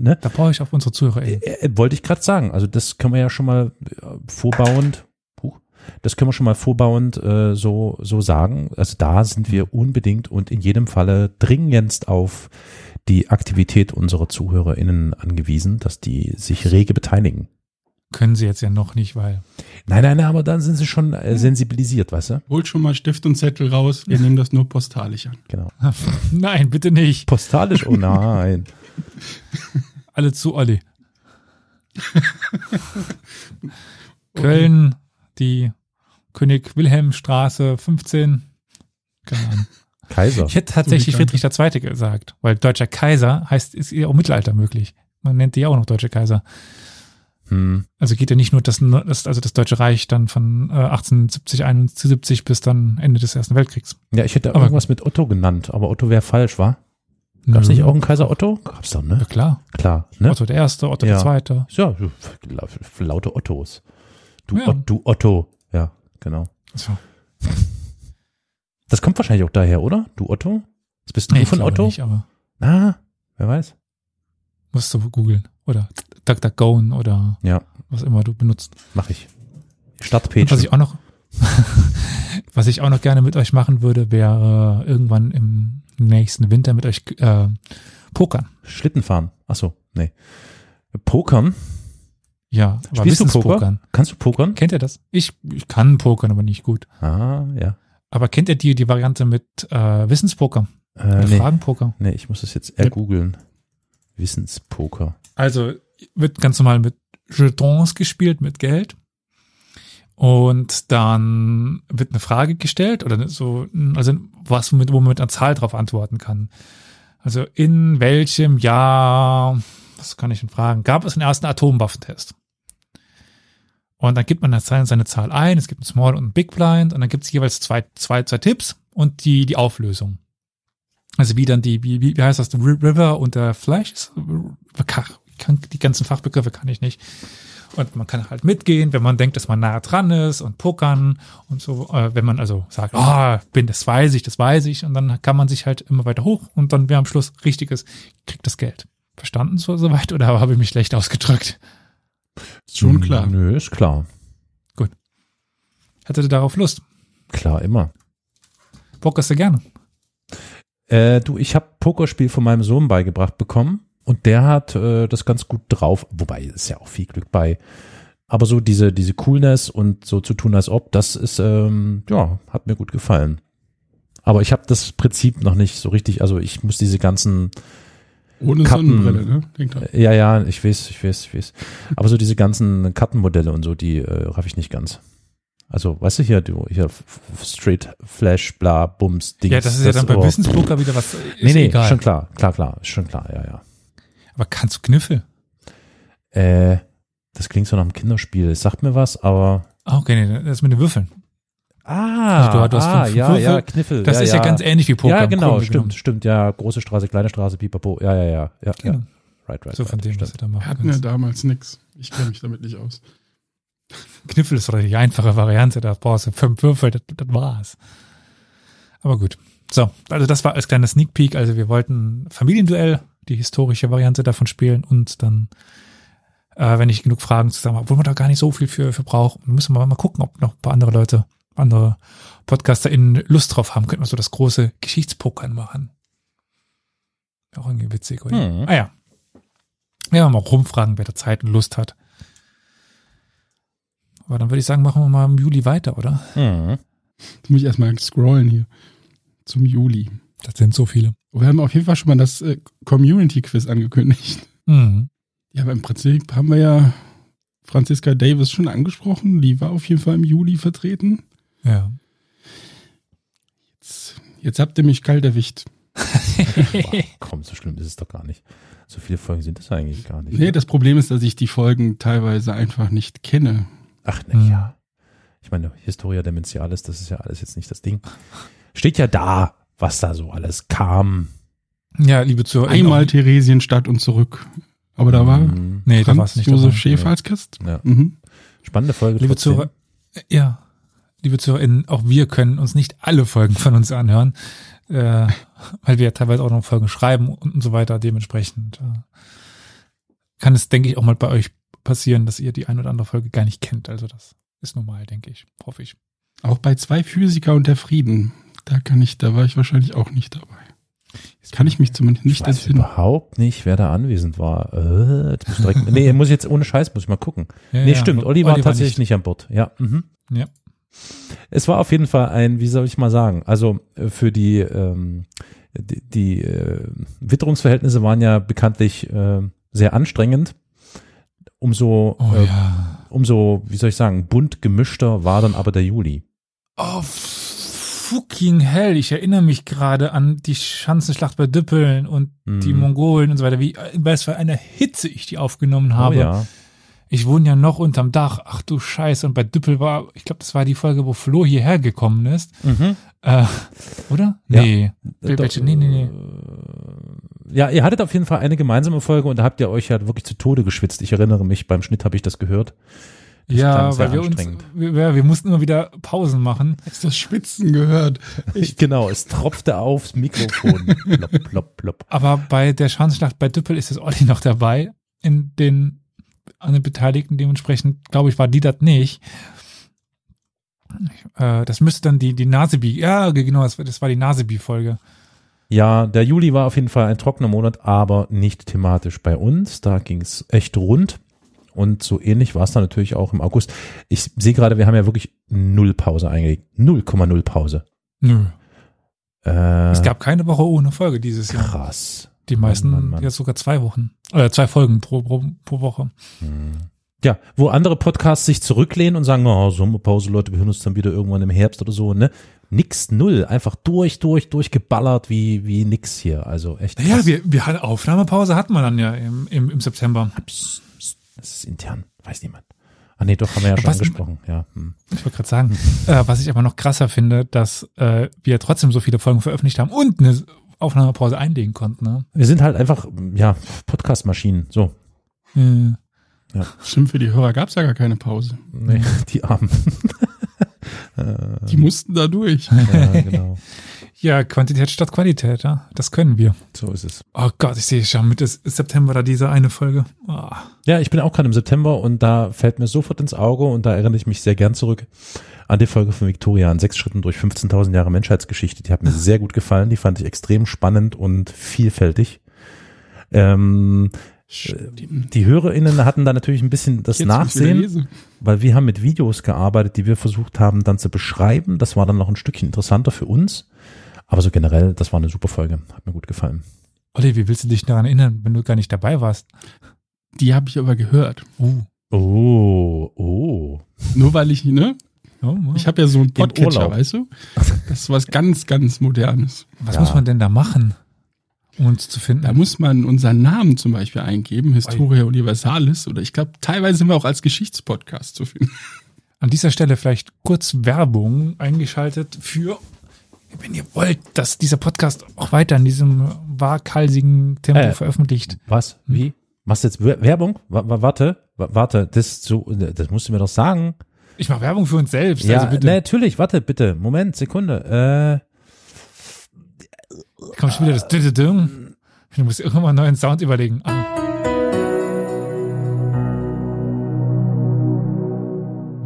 ne? Da brauche ich auf unsere Zuhörer. Äh, äh, wollte ich gerade sagen. Also das können wir ja schon mal äh, vorbauend, das können wir schon mal vorbauend äh, so so sagen. Also da sind wir unbedingt und in jedem Falle dringendst auf die Aktivität unserer ZuhörerInnen angewiesen, dass die sich rege beteiligen. Können sie jetzt ja noch nicht, weil. Nein, nein, nein, aber dann sind sie schon äh, sensibilisiert, weißt du? Holt schon mal Stift und Zettel raus. Wir nehmen das nur postalisch an. Genau. [laughs] Nein, bitte nicht. Postalisch, oh nein. [laughs] Alle zu Olli. [laughs] Köln, die König Wilhelm Straße 15. Keine Ahnung. Kaiser. Ich hätte tatsächlich So Friedrich II. gesagt, weil deutscher Kaiser heißt, ist ja auch im Mittelalter möglich. Man nennt die ja auch noch deutsche Kaiser. Hm. Also geht ja nicht nur das, das also das Deutsche Reich dann von äh, 1870, 71 bis dann Ende des Ersten Weltkriegs. Ja, ich hätte Aber- irgendwas mit Otto genannt, aber Otto wäre falsch, war? Gab's Nö. nicht auch einen Kaiser Otto? Gab's doch, Ja ne? klar. Klar, ne? Otto der Erste, Otto Ja. der Zweite. Ja, laute Ottos. Du, Ja. Ot- du Otto. Ja, genau. So. Das kommt wahrscheinlich auch daher, oder? Du Otto? Was bist du Nee, von Otto? Nicht, aber Ah, wer weiß. musst du googeln. Oder DuckDuckGo oder Ja, was immer du benutzt. mach ich. Und Stadtpage. was ich auch noch, [laughs] was ich auch noch gerne mit euch machen würde, wäre irgendwann im nächsten Winter mit euch äh, pokern. Schlittenfahren. Ach so, nee. Pokern? Ja, aber Spielst du Poker? Wissenspokern. Kannst du pokern? Kennt ihr das? Ich, ich kann pokern, aber nicht gut. Ah, ja. Aber kennt ihr die, die Variante mit äh, Wissenspoker? Äh, nee. Fragenpoker? nee, ich muss das jetzt ergoogeln. Wissenspoker. Also wird ganz normal mit Jetons gespielt, mit Geld. Und dann wird eine Frage gestellt oder so, also was, mit, wo man mit einer Zahl drauf antworten kann. Also in welchem Jahr, was kann ich denn fragen, gab es den ersten Atomwaffentest? Und dann gibt man seine, seine Zahl ein, es gibt ein Small und ein Big Blind und dann gibt es jeweils zwei, zwei, zwei Tipps und die, die Auflösung. Also wie dann die, wie, wie heißt das, River und der Flash? kann, die ganzen Fachbegriffe kann ich nicht. Und man kann halt mitgehen, wenn man denkt, dass man nah dran ist und pokern und so. Äh, wenn man also sagt, ah, bin, das weiß ich, das weiß ich. Und dann kann man sich halt immer weiter hoch und dann wer am Schluss richtiges, kriegt das Geld. Verstanden so soweit oder [laughs] habe ich mich schlecht ausgedrückt? Ist schon klar. Nö, ist klar. Hättet ihr darauf Lust? Klar, immer. Pokerst du gerne? Äh, du, ich habe Pokerspiel von meinem Sohn beigebracht bekommen und der hat äh, das ganz gut drauf, wobei ist ja auch viel Glück bei. Aber so diese diese Coolness und so zu tun als ob, das ist ähm, ja hat mir gut gefallen. Aber ich habe das Prinzip noch nicht so richtig. Also ich muss diese ganzen Ohne Karten- Sonnenbrille, ne? Denk dran. ja ja ich weiß ich weiß ich weiß. Aber so diese ganzen Kartenmodelle und so die äh, raff ich nicht ganz. Also weißt du hier du hier Straight Flash bla Bums Dings. Ja, das ist ja dann bei oh, Wissenspoker wieder was. Ist Nee, nee, egal. schon klar, klar, klar, ist schon klar, ja, ja. Aber kannst du Kniffel? Äh, das klingt so nach einem Kinderspiel. Es sagt mir was, aber. Ah, okay, nee, das mit den Würfeln. Ah, Also du- du hast ah fünf ja, Würfel. ja, Kniffel. Das ja, ist ja, ganz ähnlich wie Poker. Ja, genau, stimmt, genommen. stimmt. Ja, große Straße, kleine Straße, pipapo. Ja, ja, ja, ja. Genau. ja. Right, right. So von right, dem, was du da machen Wir hatten ja damals nix. Ich kenne mich damit nicht aus. Kniffel ist doch die einfache Variante, da brauchst du fünf Würfel, das, das war's. Aber gut. So, also das war als kleiner Sneak Peek. Also wir wollten Familienduell, die historische Variante davon spielen und dann, äh, wenn ich genug Fragen zusammen habe, obwohl man da gar nicht so viel für, für braucht, müssen wir mal gucken, ob noch ein paar andere Leute, andere PodcasterInnen Lust drauf haben, könnten wir so das große Geschichtspokern machen. Auch irgendwie witzig, oder? Hm. Ah ja. Ja, mal rumfragen, wer da Zeit und Lust hat. Aber dann würde ich sagen, machen wir mal im Juli weiter, oder? Mhm. Jetzt muss ich erstmal scrollen hier. Zum Juli. Das sind so viele. Wir haben auf jeden Fall schon mal das äh, Community-Quiz angekündigt. Mhm. Ja, aber im Prinzip haben wir ja Franziska Davis schon angesprochen. Die war auf jeden Fall im Juli vertreten. Ja. Jetzt, jetzt habt ihr mich kalt erwischt. [laughs] Boah, komm, so schlimm ist es doch gar nicht. So viele Folgen sind es eigentlich gar nicht. Nee, das Problem ist, dass ich die Folgen teilweise einfach nicht kenne. Ach, na ja. Ich meine, Historia Dementialis, das ist ja alles jetzt nicht das Ding. Steht ja da, was da so alles kam. Ja, liebe Zuhörer. Einmal Theresienstadt und zurück. Aber da war Mhm. Nee, da war es Franz nicht Josef dabei. Schäfer als Gast. Ja. Mhm. Spannende Folge. Liebe. Zuhörer, ja, liebe ZuhörerInnen, auch wir können uns nicht alle Folgen von uns anhören, äh, weil wir ja teilweise auch noch Folgen schreiben und, und so weiter. Dementsprechend äh, kann es, denke ich, auch mal bei euch passieren, dass ihr die ein oder andere Folge gar nicht kennt. Also das ist normal, denke ich, hoffe ich. Auch bei zwei Physiker und der Frieden. Da kann ich, da war ich wahrscheinlich auch nicht dabei. Kann ich mich zumindest Ich nicht weiß entsinnen. überhaupt nicht, wer da anwesend war. Äh, jetzt muss ich direkt, [laughs] nee, muss ich jetzt ohne Scheiß, muss ich mal gucken. Ja, nee, ja, stimmt. Olli war tatsächlich nicht. an Bord. Ja. Mhm. Ja. Es war auf jeden Fall ein, wie soll ich mal sagen, also äh, für die, ähm, die, die äh, Witterungsverhältnisse waren ja bekanntlich äh, sehr anstrengend. Umso, Oh äh, ja. umso, wie soll ich sagen, bunt gemischter war dann aber der Juli. Oh, fucking hell. Ich erinnere mich gerade an die Schanzenschlacht bei Düppeln und die Mhm. Mongolen und so weiter. Wie, in was für einer Hitze ich die aufgenommen habe. Oh ja. Ich wohne ja noch unterm Dach. Ach du Scheiße. Und bei Düppel war, ich glaube, das war die Folge, wo Flo hierher gekommen ist. Mhm. Äh, oder? Ja. Nee. Wel- Doch, welche? Nee, nee, nee. äh, Ja, ihr hattet auf jeden Fall eine gemeinsame Folge und da habt ihr euch ja wirklich zu Tode geschwitzt. Ich erinnere mich, beim Schnitt habe ich das gehört. Das Ja, sehr weil wir uns, anstrengend. wir, wir mussten immer wieder Pausen machen. Hast das Schwitzen gehört? [laughs] Ich, genau, es tropfte aufs Mikrofon. [laughs] plopp, plopp, plopp. Aber bei der Schanzenschlacht bei Düppel ist es Olli noch dabei. In den, an den Beteiligten dementsprechend, glaube ich, war die das nicht. Äh, das müsste dann die, die Nasebi, ja, genau, das war, das war die Nasebi-Folge. Ja, der Juli war auf jeden Fall ein trockener Monat, aber nicht thematisch bei uns. Da ging es echt rund. Und so ähnlich war es dann natürlich auch im August. Ich sehe gerade, wir haben ja wirklich null Pause eingelegt. 0,0 Pause. Nö. Äh, Es gab keine Woche ohne Folge dieses Jahr. krass. Die meisten, Mann, Mann, Mann. ja sogar zwei Wochen. Oder zwei Folgen pro, pro, pro Woche. Ja, wo andere Podcasts sich zurücklehnen und sagen, oh, Sommerpause, Leute, wir hören uns dann wieder irgendwann im Herbst oder so, ne? Nix, null, einfach durch, durch, durchgeballert wie, wie nix hier. Also echt krass. Ja, wir, wir hatten Aufnahmepause hatten wir dann ja im, im, im September. Das ist intern, weiß niemand. Ah nee, doch, haben wir ja schon Was- angesprochen, ja. Hm. Ich wollte gerade sagen, äh, was ich aber noch krasser finde, dass äh, wir trotzdem so viele Folgen veröffentlicht haben und eine Aufnahmepause einlegen konnten. Ne? Wir sind halt einfach, ja, Podcast-Maschinen, so. Äh, Stimmt, für die Hörer gab es ja gar keine Pause. Nee, [laughs] die Armen. [laughs] Die mussten da durch. ja, genau. Ja, Quantität statt Qualität, ja. Das können wir. So ist es. Oh Gott, ich sehe schon Mitte September da diese eine Folge. Oh. Ja, ich bin auch gerade im September und da fällt mir sofort ins Auge und da erinnere ich mich sehr gern zurück an die Folge von Victoria an sechs Schritten durch 15.000 Jahre Menschheitsgeschichte. Die hat mir sehr gut gefallen. Die fand ich extrem spannend und vielfältig. Ähm, Stimmt. die HörerInnen hatten da natürlich ein bisschen das Jetzt, Nachsehen, weil wir haben mit Videos gearbeitet, die wir versucht haben dann zu beschreiben. Das war dann noch ein Stückchen interessanter für uns. Aber so generell, das war eine super Folge. Hat mir gut gefallen. Olli, wie willst du dich daran erinnern, wenn du gar nicht dabei warst? Die habe ich aber gehört. Uh. Oh, oh. Nur weil ich, ne? Oh, oh. Ich habe ja so einen Podcatcher, Urlaub. weißt du? [laughs] Das ist was ganz, ganz Modernes. Was Ja. muss man denn da machen, um uns zu finden? Da muss man unseren Namen zum Beispiel eingeben, Historia Universalis, oder ich glaube, teilweise sind wir auch als Geschichtspodcast zu finden. An dieser Stelle vielleicht kurz Werbung eingeschaltet für, wenn ihr wollt, dass dieser Podcast auch weiter in diesem waghalsigen Tempo Äh. veröffentlicht. Was? Wie? Machst du jetzt Wer- Werbung? Wa- wa- Warte, wa- warte, das so, das musst du mir doch sagen. Ich mache Werbung für uns selbst. Ja, also nee, natürlich, warte, bitte. Moment, Sekunde. Äh, Kommt schon wieder das Dü Du musst irgendwann mal einen neuen Sound überlegen. Ah.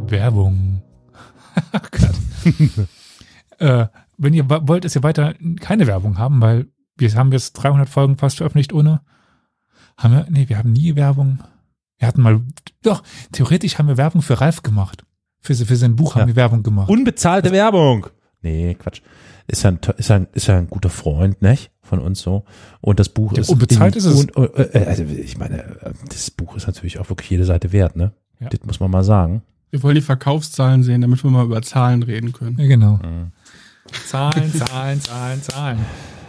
Werbung. [laughs] Oh Gott. [laughs] äh, wenn ihr wollt, dass wir weiter keine Werbung haben, weil wir haben jetzt 300 Folgen fast veröffentlicht ohne. Haben wir? Nee, wir haben nie Werbung. Wir hatten mal, doch, theoretisch haben wir Werbung für Ralf gemacht. Für, für sein Buch haben Ja. wir Werbung gemacht. unbezahlte Werbung. Nee, Quatsch. Ist ja ein, ist ja ein, ist ja ein guter Freund, nicht? Von uns so. Und das Buch Ja, ist. unbezahlt in- ist es. Und, äh, also ich meine, äh, das Buch ist natürlich auch wirklich jede Seite wert, ne? Ja. Das muss man mal sagen. Wir wollen die Verkaufszahlen sehen, damit wir mal über Zahlen reden können. ja, genau. Mhm. Zahlen, Zahlen, Zahlen, Zahlen.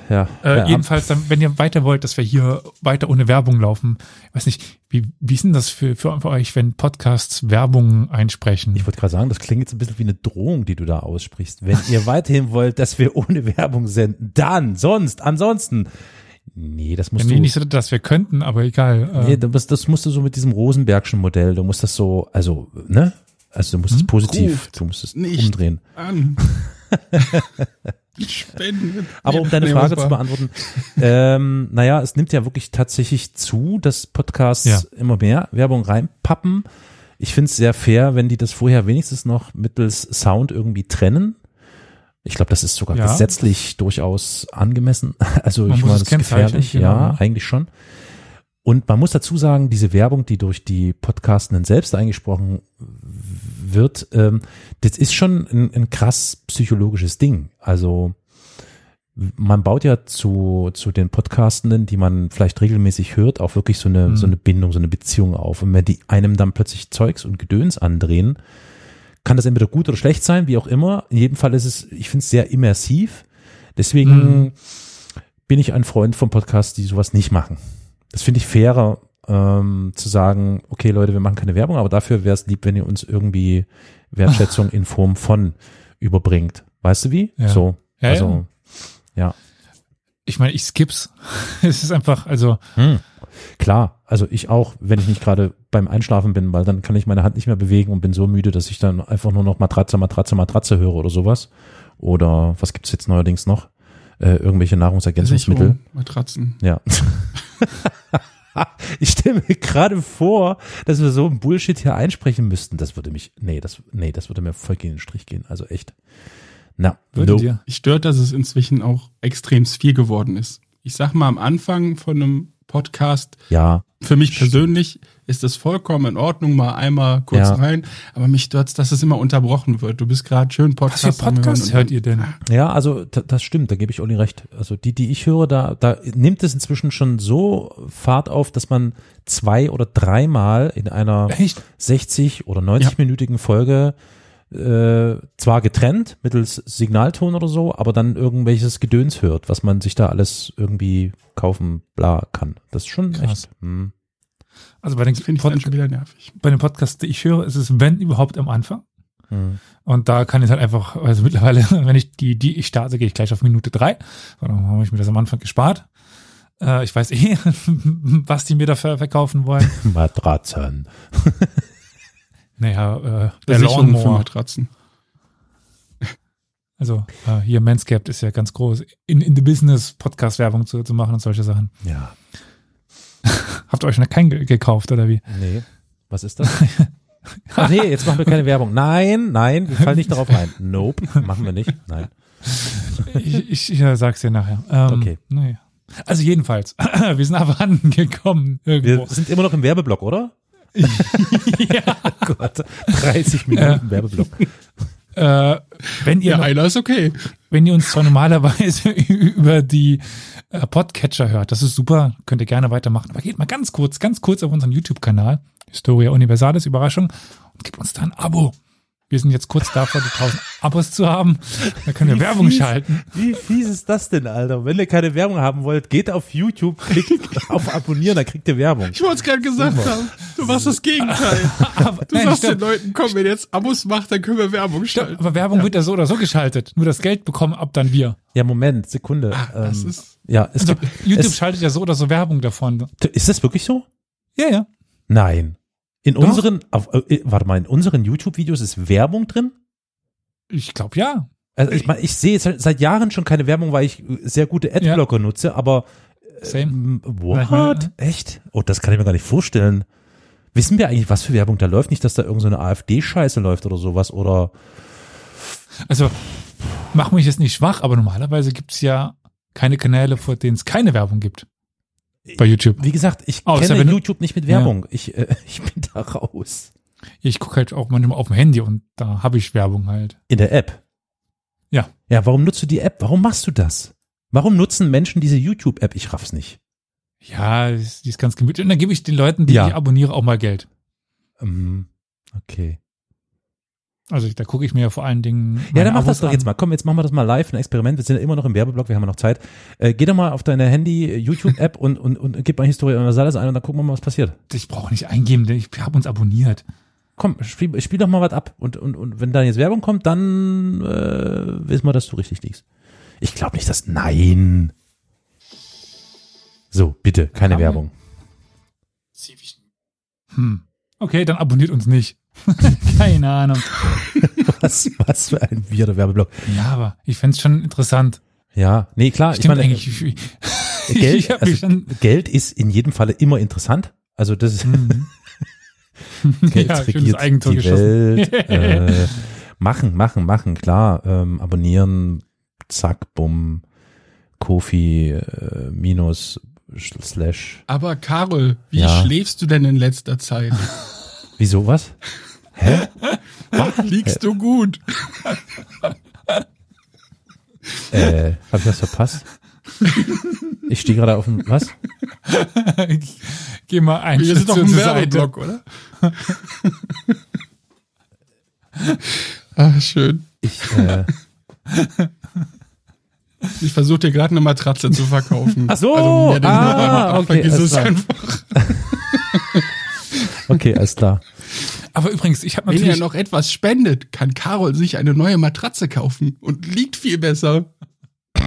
ja. Äh, ja, jedenfalls, dann, wenn ihr weiter wollt, dass wir hier weiter ohne Werbung laufen, ich weiß nicht, wie, wie ist denn das für, für, für euch, wenn Podcasts Werbung einsprechen? Ich wollte gerade sagen, das klingt jetzt ein bisschen wie eine Drohung, die du da aussprichst. Wenn ihr weiterhin wollt, dass wir ohne Werbung senden, dann, sonst, ansonsten. Nee, das musst ja, nee, du. nicht so, dass wir könnten, aber egal. Äh, Nee, du musst, das musst du so mit diesem Rosenbergschen Modell, du musst das so, also, ne? Also du musst es positiv, Ruft du musst es nicht umdrehen. An. Spenden. Aber um deine Nee, Frage zu beantworten, ähm, naja, es nimmt ja wirklich tatsächlich zu, dass Podcasts Ja. immer mehr Werbung reinpappen. Ich finde es sehr fair, wenn die das vorher wenigstens noch mittels Sound irgendwie trennen. Ich glaube, das ist sogar Ja. gesetzlich durchaus angemessen. [laughs] Also Man ich meine, es das ist gefährlich, genau, ja, ja. eigentlich schon. Und man muss dazu sagen, diese Werbung, die durch die Podcastenden selbst eingesprochen wird, ähm, das ist schon ein, ein krass psychologisches Ding. Also man baut ja zu, zu den Podcastenden, die man vielleicht regelmäßig hört, auch wirklich so eine, Mhm. so eine Bindung, so eine Beziehung auf. Und wenn die einem dann plötzlich Zeugs und Gedöns andrehen, kann das entweder gut oder schlecht sein, wie auch immer. In jedem Fall ist es, ich finde es sehr immersiv. Deswegen Mhm. bin ich ein Freund von Podcasts, die sowas nicht machen. Das finde ich fairer, ähm, zu sagen, okay Leute, wir machen keine Werbung, aber dafür wäre es lieb, wenn ihr uns irgendwie Wertschätzung [laughs] in Form von überbringt. Weißt du wie? Ja. So. Ja, also, ich meine, ich skipp's. [laughs] es ist einfach, also, Hm. Klar, also ich auch, wenn ich nicht gerade beim Einschlafen bin, weil dann kann ich meine Hand nicht mehr bewegen und bin so müde, dass ich dann einfach nur noch Matratze, Matratze, Matratze höre oder sowas. Oder was gibt's jetzt neuerdings noch? Äh, irgendwelche Nahrungsergänzungsmittel. Sicherung, Matratzen. Ja. [laughs] [laughs] ich stelle mir gerade vor, dass wir so ein Bullshit hier einsprechen müssten. Das würde mich, nee, das, nee, das würde mir voll gegen den Strich gehen. Also echt. Na, würdet no. ihr? Ich stört, dass es inzwischen auch extrem viel geworden ist. Ich sag mal, am Anfang von einem Podcast, Ja, für mich persönlich ist es vollkommen in Ordnung, mal einmal kurz Ja. rein, aber mich stört's, dass es immer unterbrochen wird. Du bist gerade schön Was Podcast für Hören Podcasts und hört ihr denn? Ja, also da- das stimmt, da gebe ich Olli recht. Also die, die ich höre, da, da nimmt es inzwischen schon so Fahrt auf, dass man zwei oder dreimal in einer Echt? 60 oder 90-minütigen Folge äh, zwar getrennt mittels Signalton oder so, aber dann irgendwelches Gedöns hört, was man sich da alles irgendwie kaufen bla kann. Das ist schon Krass. echt. Hm. Also bei den, Das finde ich dann Pod schon wieder nervig. bei den Podcasts, die ich höre, ist es, wenn überhaupt, am Anfang. Hm. Und da kann ich halt einfach, also mittlerweile, [laughs] wenn ich die, die ich starte, gehe ich gleich auf Minute drei. Dann habe ich mir das am Anfang gespart. Äh, ich weiß eh, [laughs] was die mir dafür verkaufen wollen. [laughs] Matratzen. Naja, äh, der Versicherung für Lawnmower. Matratzen. [laughs] Also äh, hier Manscaped ist ja ganz groß. In, in the Business Podcast-Werbung zu, zu machen und solche Sachen. Ja. [laughs] Habt ihr euch noch keinen ge gekauft oder wie? Nee. Was ist das? [laughs] Ach nee, jetzt machen wir keine Werbung. Nein, nein, wir fallen nicht darauf rein. Nope, machen wir nicht. Nein. Ich, ich, ich sag's dir nachher. Ähm, Okay. Nee. Also jedenfalls, [clears throat] wir sind aber angekommen irgendwo. Wir sind immer noch im Werbeblock, oder? [laughs] ja. Gott, 30 Minuten Werbeblock. äh, wenn ihr Ja, noch einer ist okay. wenn ihr uns zwar normalerweise [laughs] über die äh, Podcatcher hört, das ist super, könnt ihr gerne weitermachen. Aber geht mal ganz kurz, ganz kurz auf unseren YouTube-Kanal, Historia Universalis, Überraschung, und gebt uns da ein Abo. Wir sind jetzt kurz davor, die 1000 Abos zu haben. Da können wir Wie Werbung fies. schalten. Wie fies ist das denn, Alter? Wenn ihr keine Werbung haben wollt, geht auf YouTube, klickt auf Abonnieren, dann kriegt ihr Werbung. Ich wollte es gerade gesagt haben. Du machst das Gegenteil. Aber, Du nein, sagst den Leuten, komm, wenn ihr jetzt Abos macht, dann können wir Werbung schalten. aber Werbung wird ja so oder so geschaltet. Nur das Geld bekommen ab dann wir. Ja, Moment, Sekunde. Ah, das ähm, ist, ja, es Also, gibt, YouTube es, schaltet ja so oder so Werbung davon. ist das wirklich so? Ja, ja. Nein. In Doch. unseren, auf, äh, warte mal, in unseren YouTube-Videos ist Werbung drin? Ich glaube ja. Also ich meine, ich sehe seit, Jahren schon keine Werbung, weil ich äh, sehr gute Adblocker nutze, aber Same. ich meine, what? Echt? Oh, das kann ich mir gar nicht vorstellen. Wissen wir eigentlich, was für Werbung da läuft? Nicht, dass da irgendeine so eine AfD-Scheiße läuft oder sowas oder Also, mach mich jetzt nicht schwach, aber normalerweise gibt's ja keine Kanäle, vor denen es keine Werbung gibt. Bei YouTube. wie gesagt, ich Außer kenne du- YouTube nicht mit Werbung. Ich, äh, [laughs] ich bin da raus. Ich gucke halt auch manchmal auf dem Handy und da habe ich Werbung halt. In der App. Ja. Ja, warum nutzt du die App? Warum machst du das? Warum nutzen Menschen diese YouTube-App? Ich raff's nicht. Ja, die ist ganz gemütlich. Und dann gebe ich den Leuten, die Ja. ich abonniere, auch mal Geld. Ähm, okay. Also da gucke ich mir ja vor allen Dingen. Ja, dann mach das Abos doch an. jetzt mal. Komm, jetzt machen wir das mal live, ein Experiment. Wir sind ja immer noch im Werbeblock, wir haben ja noch Zeit. Äh, geh doch mal auf deine Handy-YouTube-App und, und, und gib mal Historia Universalis ein und dann gucken wir mal, was passiert. Ich brauche nicht eingeben, denn ich habe uns abonniert. Komm, spiel, spiel doch mal was ab. Und, und, und wenn da jetzt Werbung kommt, dann äh, wissen wir, dass du richtig liegst. Ich glaube nicht, dass. Nein. So, bitte, keine? Werbung. Hm. Okay, dann abonniert uns nicht. [laughs] Keine Ahnung. Was, was für ein weirder Werbeblock. Ja, aber ich fänd's schon interessant. Ja, nee, klar. Stimmt ich meine, eigentlich. [laughs] Ich, Geld, ich also, schon, Geld ist in jedem Falle immer interessant. Also das ist Mhm. [laughs] Geld ja, regiert Eigentor die. Welt. äh, machen, machen, machen, klar. Ähm, abonnieren, zack, bumm, Kofi, äh, minus, slash. Aber Carol, wie Ja. schläfst du denn in letzter Zeit? Wieso was? Hä? [laughs] Liegst du gut? Äh, hab ich was verpasst? Ich stehe gerade auf dem, was? Geh mal ein Wir sind doch im. Werbeblock, oder? [laughs] ah, schön. Ich, äh, [laughs] Ich versuche dir gerade eine Matratze zu verkaufen. Ach so, also mir den ah, Hörer, okay, vergiss es klar. einfach. okay, alles klar. Aber übrigens, ich habe Wenn natürlich er noch etwas spendet, kann Carol sich eine neue Matratze kaufen und liegt viel besser. [laughs]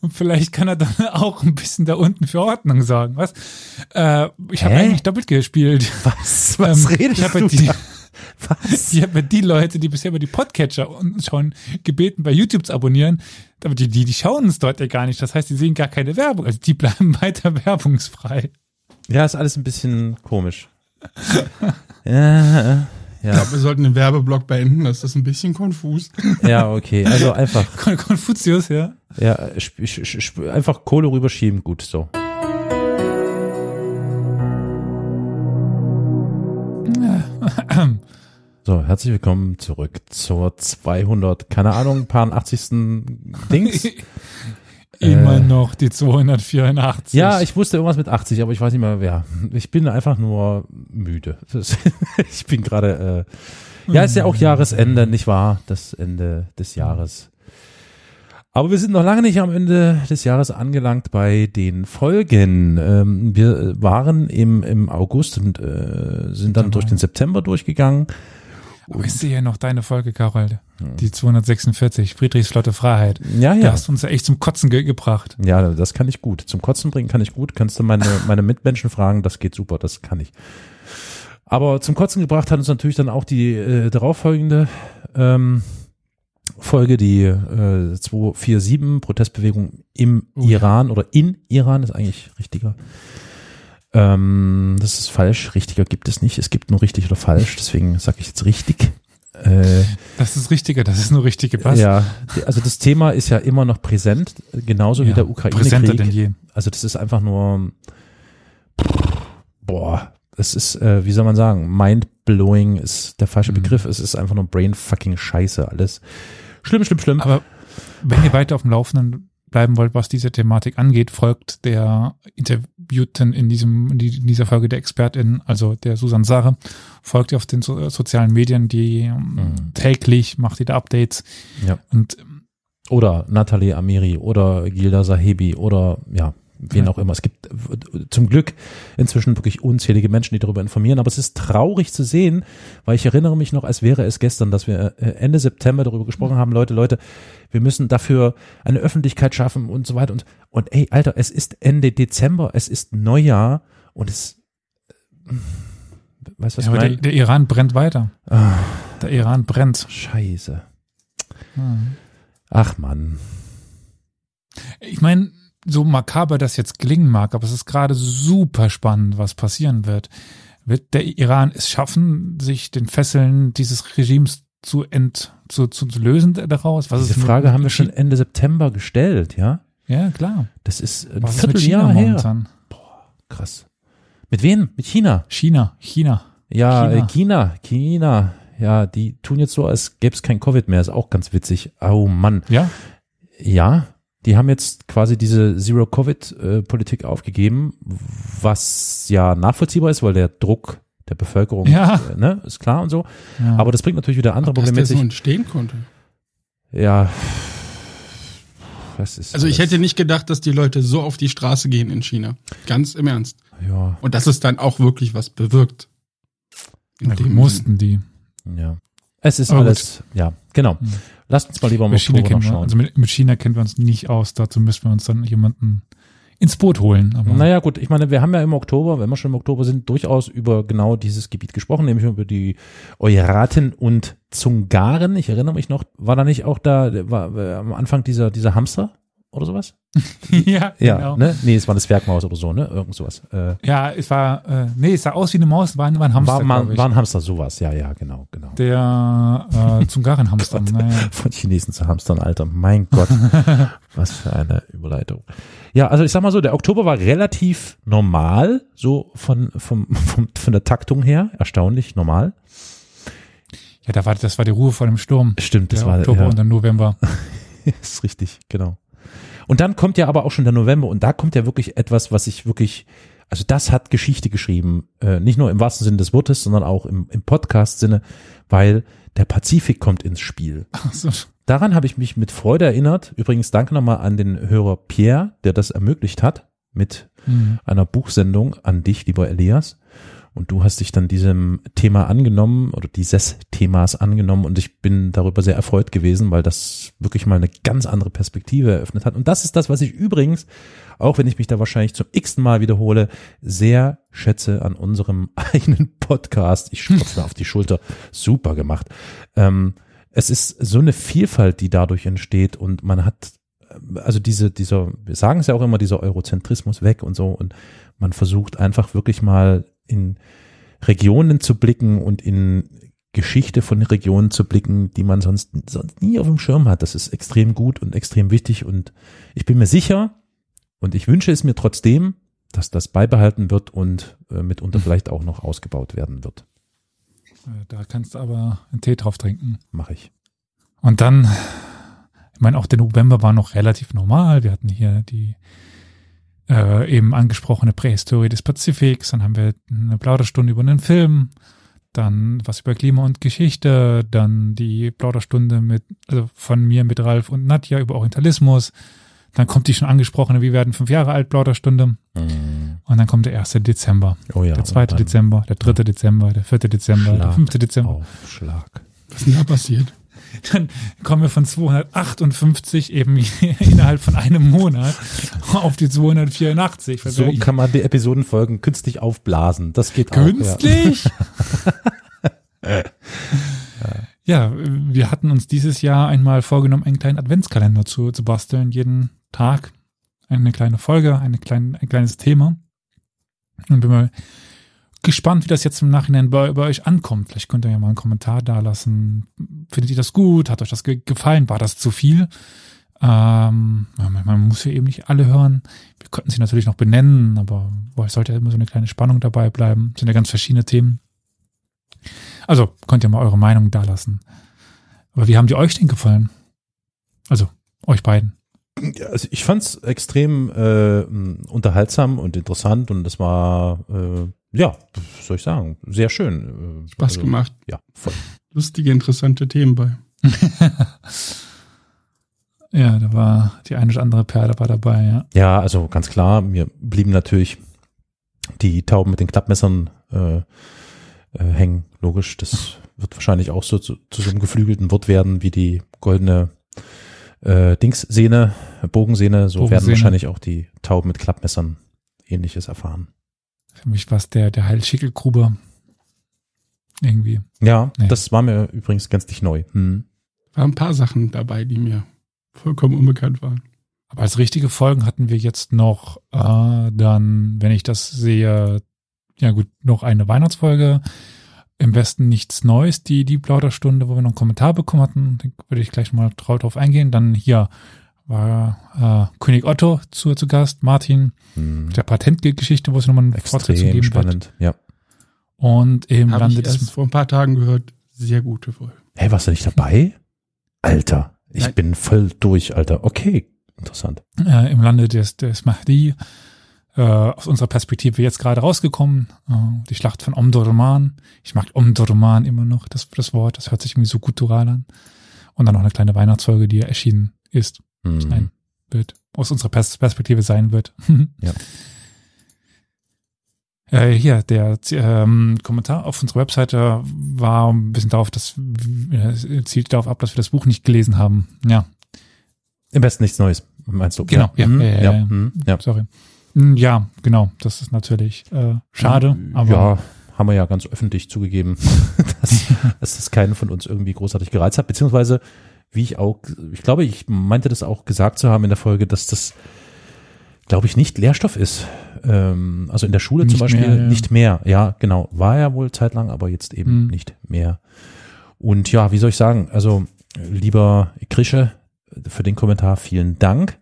Und vielleicht kann er dann auch ein bisschen da unten für Ordnung sorgen, was? Äh, ich habe eigentlich doppelt gespielt. Was, [laughs] was Ähm, redest ich hab du ja die, da? [laughs] Was? Ich habe ja die Leute, die bisher über die Podcatcher unten schauen, gebeten, bei YouTube zu abonnieren. Aber die, die, die schauen es dort ja gar nicht. Das heißt, die sehen gar keine Werbung. Also die bleiben weiter werbungsfrei. Ja, ist alles ein bisschen komisch. Ja, Ich glaube, wir sollten den Werbeblock beenden. Das ist ein bisschen konfus. ja, okay. Also einfach, Kon- [laughs] Konfuzius, ja. ja, einfach Kohle rüberschieben, gut, so. So, herzlich willkommen zurück zur 200, keine Ahnung, paar 80. Dings. [laughs] Immer noch die 284. Ja, ich wusste irgendwas mit 80, aber ich weiß nicht mehr wer. Ich bin einfach nur müde. [laughs] Ich bin gerade, äh, ja, ist ja auch Jahresende, nicht wahr? Das Ende des Jahres. Aber wir sind noch lange nicht am Ende des Jahres angelangt bei den Folgen. Ähm, wir waren im, im August und äh, sind dann Genau. durch den September durchgegangen. Aber ich sehe ja noch deine Folge, Carol. Die 246, Friedrichsflotte Freiheit. Ja, Da ja. hast du uns ja echt zum Kotzen ge gebracht. Ja, das kann ich gut. Zum Kotzen bringen kann ich gut. Kannst du meine, [laughs] meine Mitmenschen fragen, das geht super, das kann ich. Aber zum Kotzen gebracht hat uns natürlich dann auch die äh, darauffolgende ähm, Folge, die äh, 247, Protestbewegung im ja. Iran oder in Iran, ist eigentlich richtiger. Ähm, das ist falsch, richtiger gibt es nicht. Es gibt nur richtig oder falsch, deswegen sage ich jetzt richtig. Äh, Das ist richtiger, das ist nur richtige was? ja, also das Thema ist ja immer noch präsent, genauso wie Ja, der Präsenter denn Ukraine-Krieg. je. Also das ist einfach nur, boah, es ist, äh, wie soll man sagen, mind-blowing ist der falsche Mhm. Begriff. Es ist einfach nur brain-fucking Scheiße alles. Schlimm, schlimm, schlimm. Aber wenn ihr weiter auf dem Laufenden bleiben wollt, was diese Thematik angeht, folgt der Interviewten in diesem in die- in dieser Folge der Expertin, also der Susan Sache, folgt ihr auf den so, sozialen Medien, die Mhm. täglich macht ihr da Updates Ja. und Oder Nathalie Amiri oder Gilda Sahebi oder ja, wen auch immer. Es gibt zum Glück inzwischen wirklich unzählige Menschen, die darüber informieren. Aber es ist traurig zu sehen, weil ich erinnere mich noch, als wäre es gestern, dass wir äh, Ende September darüber gesprochen haben, Leute, Leute, wir müssen dafür eine Öffentlichkeit schaffen und so weiter. Und, und ey, Alter, es ist Ende Dezember, es ist Neujahr und es, äh, weißt du, was ja, aber ich der, der Iran brennt weiter. Ah, Der Iran brennt. Scheiße. Hm. Ach Mann. Ich meine, so makaber das jetzt klingen mag, aber es ist gerade super spannend, was passieren wird. Wird der Iran es schaffen, sich den Fesseln dieses Regimes zu ent zu, zu, zu lösen daraus? Was Diese ist Frage haben wir schon Ende September gestellt, ja? Ja, klar. Das ist ein Was ist mit China Vierteljahr her. momentan? Krass. Mit wem? Mit China. China, China. Ja, China. China. China, China. Ja, die tun jetzt so, als gäbe es kein Covid mehr. Ist auch ganz witzig. Oh Mann. Ja, Ja, die haben jetzt quasi diese Zero-Covid-Politik aufgegeben, was ja nachvollziehbar ist, weil der Druck der Bevölkerung, Ja. äh, ne, ist klar und so. Ja. Aber das bringt natürlich wieder andere Dass Probleme der mit so sich. entstehen konnte. Ja. Das ist Also ich alles- hätte nicht gedacht, dass die Leute so auf die Straße gehen in China. Ganz im Ernst. Ja, Und dass es dann auch wirklich was bewirkt. Ja, mussten die. ja. Es ist Aber gut. alles, ja, genau. Hm. Lasst uns mal lieber Mit China Oktober wir, also mit, mit China kennen wir uns nicht aus, dazu müssen wir uns dann jemanden ins Boot holen. Aber Naja, gut, ich meine, wir haben ja im Oktober, wenn wir schon im Oktober sind, durchaus über genau dieses Gebiet gesprochen, nämlich über die Euraten und Zungaren. Ich erinnere mich noch, war da nicht auch da, war äh, am Anfang dieser, dieser Hamster oder sowas? [laughs] ja, Ja, genau. ne? Nee, es war eine Zwergmaus oder so, ne? Irgend sowas. Äh, Ja, es war, äh, nee, es sah aus wie eine Maus, war, ein- war ein Hamster, war, glaub war, ein Hamster, sowas, ja, ja, genau, genau. Der äh, Zungaren-Hamster. [laughs] naja. Von Chinesen zu Hamstern, Alter. Mein Gott. [laughs] Was für eine Überleitung. Ja, also ich sag mal so, der Oktober war relativ normal, so von, vom, vom, von der Taktung her. Erstaunlich normal. Ja, da war, das war die Ruhe vor dem Sturm. Stimmt, das der war Oktober ja, und dann November. ist richtig, genau. Und dann kommt ja aber auch schon der November und da kommt ja wirklich etwas, was ich wirklich, also das hat Geschichte geschrieben, äh, nicht nur im wahrsten Sinne des Wortes, sondern auch im, im Podcast-Sinne, weil der Pazifik kommt ins Spiel. Also, Daran habe ich mich mit Freude erinnert. Übrigens danke nochmal an den Hörer Pierre, der das ermöglicht hat mit hm. einer Buchsendung an dich, lieber Elias. Und du hast dich dann diesem Thema angenommen oder dieses Themas angenommen und ich bin darüber sehr erfreut gewesen, weil das wirklich mal eine ganz andere Perspektive eröffnet hat. Und das ist das, was ich übrigens, auch wenn ich mich da wahrscheinlich zum x Mal wiederhole, sehr schätze an unserem [laughs] eigenen Podcast. Ich klopfe auf die Schulter. Super gemacht. Ähm, es ist so eine Vielfalt, die dadurch entsteht und man hat also diese, dieser, wir sagen es ja auch immer, dieser Eurozentrismus weg und so und man versucht einfach wirklich mal in Regionen zu blicken und in Geschichte von Regionen zu blicken, die man sonst, sonst nie auf dem Schirm hat. Das ist extrem gut und extrem wichtig und ich bin mir sicher und ich wünsche es mir trotzdem, dass das beibehalten wird und äh, mitunter vielleicht auch noch ausgebaut werden wird. Äh, Da kannst du aber einen Tee drauf trinken. Mache ich. Und dann, ich meine, auch der November war noch relativ normal. Wir hatten hier die äh, eben angesprochene Prähistorie des Pazifiks. Dann haben wir eine Plauderstunde über einen Film. Dann was über Klima und Geschichte. Dann die Plauderstunde mit, also von mir mit Ralf und Nadja über Orientalismus. Dann kommt die schon angesprochene Wir werden fünf Jahre alt Plauderstunde. Mm. Und dann kommt der 1. Dezember, Oh ja. der 2. und dann Dezember, der 3. Dezember, der 4. Dezember, der Schlag 5. Dezember. Auf Schlag. Was ist denn da passiert? [laughs] Dann kommen wir von 258 eben [laughs] innerhalb von einem Monat auf die 284. weil So wir- kann man die Episodenfolgen künstlich aufblasen. Das geht auch. Ja. Künstlich? [laughs] ja, wir hatten uns dieses Jahr einmal vorgenommen, einen kleinen Adventskalender zu, zu basteln. Jeden Tag eine kleine Folge, eine klein, ein kleines Thema. Und bin mal gespannt, wie das jetzt im Nachhinein bei, bei euch ankommt. Vielleicht könnt ihr ja mal einen Kommentar da lassen. Findet ihr das gut? Hat euch das ge gefallen? War das zu viel? Ähm, man, muss ja eben nicht alle hören. Wir könnten sie natürlich noch benennen, aber es sollte ja immer so eine kleine Spannung dabei bleiben. Es sind ja ganz verschiedene Themen. Also könnt ihr mal eure Meinung da lassen. Aber wie haben die euch denn gefallen? Also euch beiden. Ja, also ich fand's extrem äh, unterhaltsam und interessant und das war, äh, ja, soll ich sagen, sehr schön. Äh, Spaß also, gemacht. Ja, voll. Lustige, interessante Themen bei. [laughs] Ja, da war die eine oder andere Perle war dabei, ja. Ja, also ganz klar, mir blieben natürlich die Tauben mit den Klappmessern äh, äh, hängen. Logisch, das wird wahrscheinlich auch so zu, zu so einem geflügelten Wort werden wie die goldene äh, Dingssehne, Bogensehne. So werden Bogensehne. wahrscheinlich auch die Tauben mit Klappmessern ähnliches erfahren. Für mich war es der, der Heilschickelgruber. Irgendwie. Ja, Nee. das war mir übrigens ganz nicht neu. Hm. Waren ein paar Sachen dabei, die mir vollkommen unbekannt waren. Aber als richtige Folgen hatten wir jetzt noch äh, dann, wenn ich das sehe, ja gut, noch eine Weihnachtsfolge. Im Westen nichts Neues, die die Plauderstunde, wo wir noch einen Kommentar bekommen hatten. Da würde ich gleich mal drauf eingehen. Dann hier war äh, König Otto zu, zu Gast, Martin, Hm. der Patentgeschichte, wo es nochmal eine Fortsetzung Extrem geben wird. spannend. Ja. Und im Habe Lande ich vor ein paar Tagen gehört. Sehr gute Folge. Hey, warst du nicht dabei? Alter, ich Nein. bin voll durch, Alter. Okay, interessant. äh, im Lande des, des Mahdi äh, aus unserer Perspektive jetzt gerade rausgekommen. Äh, die Schlacht von Omdurman. Ich mag Omdurman immer noch, das, das Wort. Das hört sich irgendwie so guttural an. Und dann noch eine kleine Weihnachtsfolge, die erschienen ist. Mhm. Sein wird. Aus unserer Pers Perspektive sein wird. [laughs] Ja. Äh, hier, der ähm, Kommentar auf unserer Webseite war ein bisschen darauf, dass äh, zielt darauf ab, dass wir das Buch nicht gelesen haben. Ja, Im besten nichts Neues, meinst du? Genau, ja, Mhm. ja, ja, ja. ja. mhm. ja. sorry. Mm, Ja, genau. Das ist natürlich äh, schade, aber ja, haben wir ja ganz öffentlich zugegeben, [laughs] dass, dass das keinen von uns irgendwie großartig gereizt hat, beziehungsweise wie ich auch, ich glaube, ich meinte das auch gesagt zu haben in der Folge, dass das, glaube ich, nicht Lehrstoff ist. Ähm, also in der Schule zum Nicht Beispiel mehr, ja. nicht mehr. Ja, genau. War ja wohl zeitlang, aber jetzt eben Mhm. nicht mehr. Und ja, wie soll ich sagen? Also, lieber Krische, für den Kommentar vielen Dank.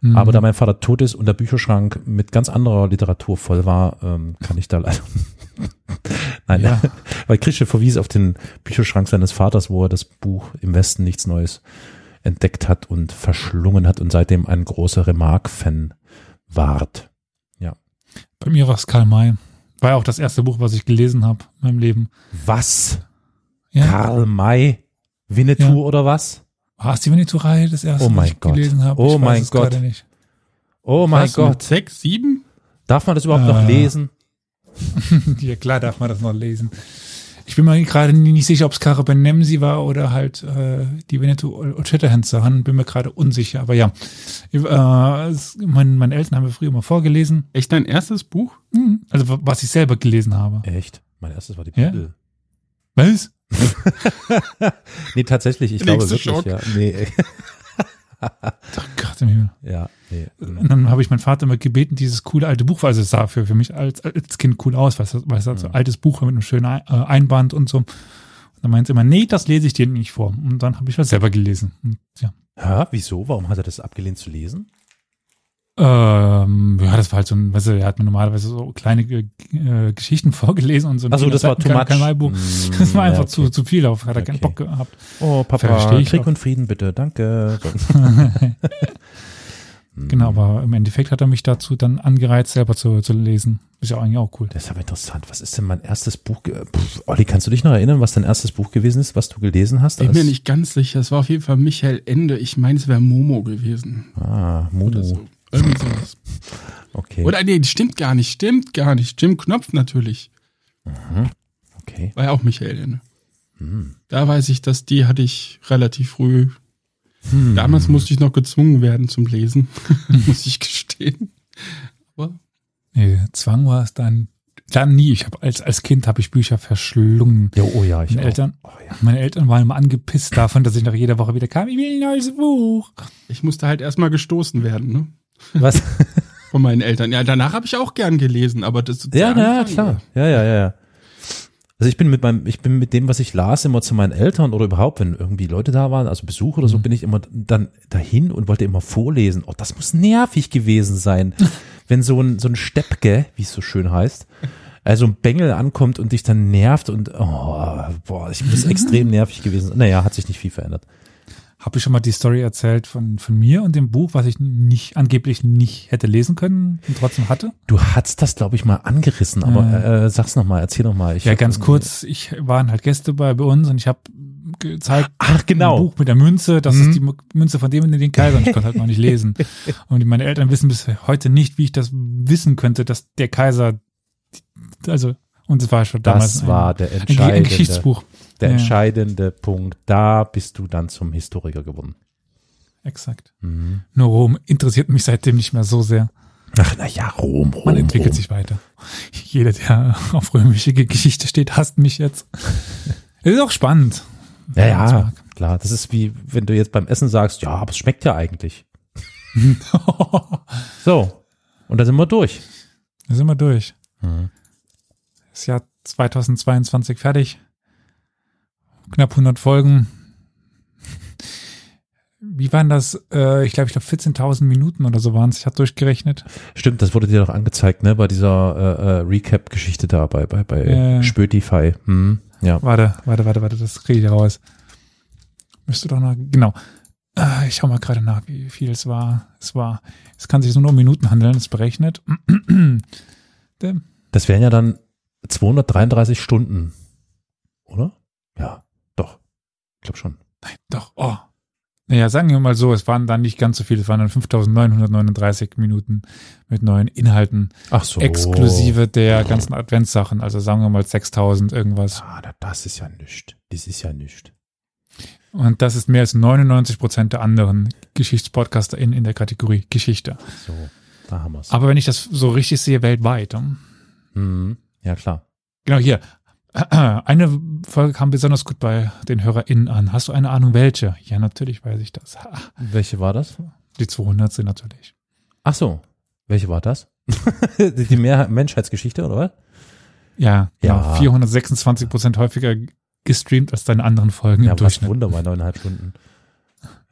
mm, Aber da mein Vater tot ist und der Bücherschrank mit ganz anderer Literatur voll war, ähm, kann ich da leider. [laughs] Nein, Ja. weil Krische verwies auf den Bücherschrank seines Vaters, wo er das Buch im Westen nichts Neues entdeckt hat und verschlungen hat und seitdem ein großer Remarque-Fan ward. bei mir war es Karl May. War ja auch das erste Buch, was ich gelesen habe in meinem Leben. Was? Ja. Karl May? Winnetou Ja. oder was? War es die Winnetou-Reihe das erste, Oh mein was ich Gott. gelesen habe? Oh weiß mein Gott. Oh mein Gott. Sechs, sieben? Darf man das überhaupt noch Äh. lesen? [laughs] ja, klar darf man das noch lesen. Ich bin mir gerade nicht sicher, ob es Cara Benemsi war oder halt äh, die Winnetou Shatterhands Sachen. Bin mir gerade unsicher. Aber ja, äh, es, mein, meine Eltern haben mir früher immer vorgelesen. Echt dein erstes Buch? Hm, Also was ich selber gelesen habe. Echt? Mein erstes war die Ja? Bibel. Was? [laughs] Nee, tatsächlich, ich glaube Nächster wirklich, Schock. ja. Nee, Oh Gott im Himmel. ja, nee. Und dann habe ich meinen Vater immer gebeten, dieses coole alte Buch, also es sah für, für mich als, als Kind cool aus, weil es, weil halt so ein altes Buch war mit einem schönen äh, Einband und so. Und dann meinte er immer, nee, das lese ich dir nicht vor. Und dann habe ich das selber gelesen. Und ja. Ja, wieso? Warum hat er das abgelehnt zu lesen? Ähm, ja, das war halt so ein, weißt du, er hat mir normalerweise so kleine äh, Geschichten [laughs] vorgelesen und so ein Also das war too much. Kanalbuch. Mm, [laughs] Das war einfach ja, okay. zu, zu viel, auf hat er keinen Okay. Bock gehabt. Oh, Papa, Verstehe ich Krieg auch. und Frieden bitte, danke. [laughs] Genau, aber im Endeffekt hat er mich dazu dann angereizt, selber zu, zu lesen. Ist ja eigentlich auch cool. Das ist aber interessant. Was ist denn mein erstes Buch? Pff, Olli, kannst du dich noch erinnern, was dein erstes Buch gewesen ist, was du gelesen hast? Bin als- mir nicht ganz sicher. Es war auf jeden Fall Michael Ende. Ich meine, es wäre Momo gewesen. Ah, Mumu. Irgendwie sowas. Okay. Oder nee, stimmt gar nicht. Stimmt gar nicht. Jim Knopf natürlich. okay. War ja auch Michael Ende. Hm. Da weiß ich, dass die hatte ich relativ früh. Hm. Damals musste ich noch gezwungen werden zum Lesen. [laughs] Muss ich gestehen. Aber Nee, Zwang war es dann, dann nie. Ich habe als, als Kind habe ich Bücher verschlungen. Ja, oh ja, ich Meine auch. Eltern, Oh, ja. meine Eltern waren immer angepisst davon, dass ich nach jeder Woche wieder kam, ich will ein neues Buch. ich musste halt erstmal gestoßen werden, ne? Was? [laughs] Von meinen Eltern. Ja, danach habe ich auch gern gelesen, aber das Ja, der ja, klar. Ja, ja, ja, ja. Also ich bin mit meinem, ich bin mit dem, was ich las, immer zu meinen Eltern oder überhaupt, wenn irgendwie Leute da waren, also Besuch oder so, bin ich immer dann dahin und wollte immer vorlesen. Oh, das muss nervig gewesen sein, [laughs] wenn so ein, so ein Steppke, wie es so schön heißt, also ein Bengel ankommt und dich dann nervt und, oh, boah, ich muss extrem [laughs] nervig gewesen sein. Naja, hat sich nicht viel verändert. Habe ich schon mal die Story erzählt von, von mir und dem Buch, was ich nicht, angeblich nicht hätte lesen können und trotzdem hatte? Du hattest das, glaube ich, mal angerissen, aber Ja. äh, sag's nochmal, erzähl nochmal. Ja, ganz kurz, ich waren halt Gäste bei, bei uns und ich habe gezeigt, Ach, genau. ein Buch mit der Münze, das Mhm. ist die Münze von dem und den Kaiser und ich konnte halt noch nicht lesen. [laughs] Und meine Eltern wissen bis heute nicht, wie ich das wissen könnte, dass der Kaiser, also, und es war schon damals Das war der ein, Ge- entscheidende. ein Geschichtsbuch. Der Ja. entscheidende Punkt. Da bist du dann zum Historiker geworden. Exakt. Mhm. Nur Rom interessiert mich seitdem nicht mehr so sehr. Ach, na ja, Rom, Rom. Man entwickelt Rom. sich weiter. Jeder, der auf römische Geschichte steht, hasst mich jetzt. Es ist auch spannend. Ja, ja, klar. Das ist wie, wenn du jetzt beim Essen sagst, ja, aber es schmeckt ja eigentlich. [laughs] So. Und da sind wir durch. Da sind wir durch. Mhm. Das Jahr 2022 fertig. Knapp 100 Folgen. Wie waren das? Äh, ich glaube, ich glaube 14.000 Minuten oder so waren es. Ich habe durchgerechnet. Stimmt, das wurde dir doch angezeigt, ne, bei dieser äh, äh, Recap-Geschichte da, bei, bei, bei Ja. Spötify. Hm. Ja. Warte, warte, warte, warte, das kriege ich raus. Müsste doch noch, genau. Äh, ich schau mal gerade nach, wie viel es war. Es war, es kann sich nur um Minuten handeln, ist berechnet. [clears throat] Das wären ja dann 233 Stunden, oder? Ja, glaube schon. Nein, doch, oh. Naja, sagen wir mal so, es waren dann nicht ganz so viel, es waren dann 5939 Minuten mit neuen Inhalten, Ach so. exklusive der ganzen Adventssachen, also sagen wir mal 6000 irgendwas. Ah, das ist ja nichts. Das ist ja nichts. Und das ist mehr als 99 Prozent der anderen GeschichtspodcasterInnen in der Kategorie Geschichte. So, da haben wir's. Aber wenn ich das so richtig sehe, weltweit. hm? Mhm. Ja, klar. Genau hier. [clears throat] Eine Folge kam besonders gut bei den HörerInnen an. Hast du eine Ahnung, welche? Ja, natürlich weiß ich das. [laughs] Welche war das? Die 200 sind natürlich. Ach so. Welche war das? [laughs] Die Mehr Menschheitsgeschichte, oder was? Ja, genau. Ja. 426 Prozent häufiger gestreamt als deine anderen Folgen Ja, im Durchschnitt. Wunder bei neuneinhalb Stunden.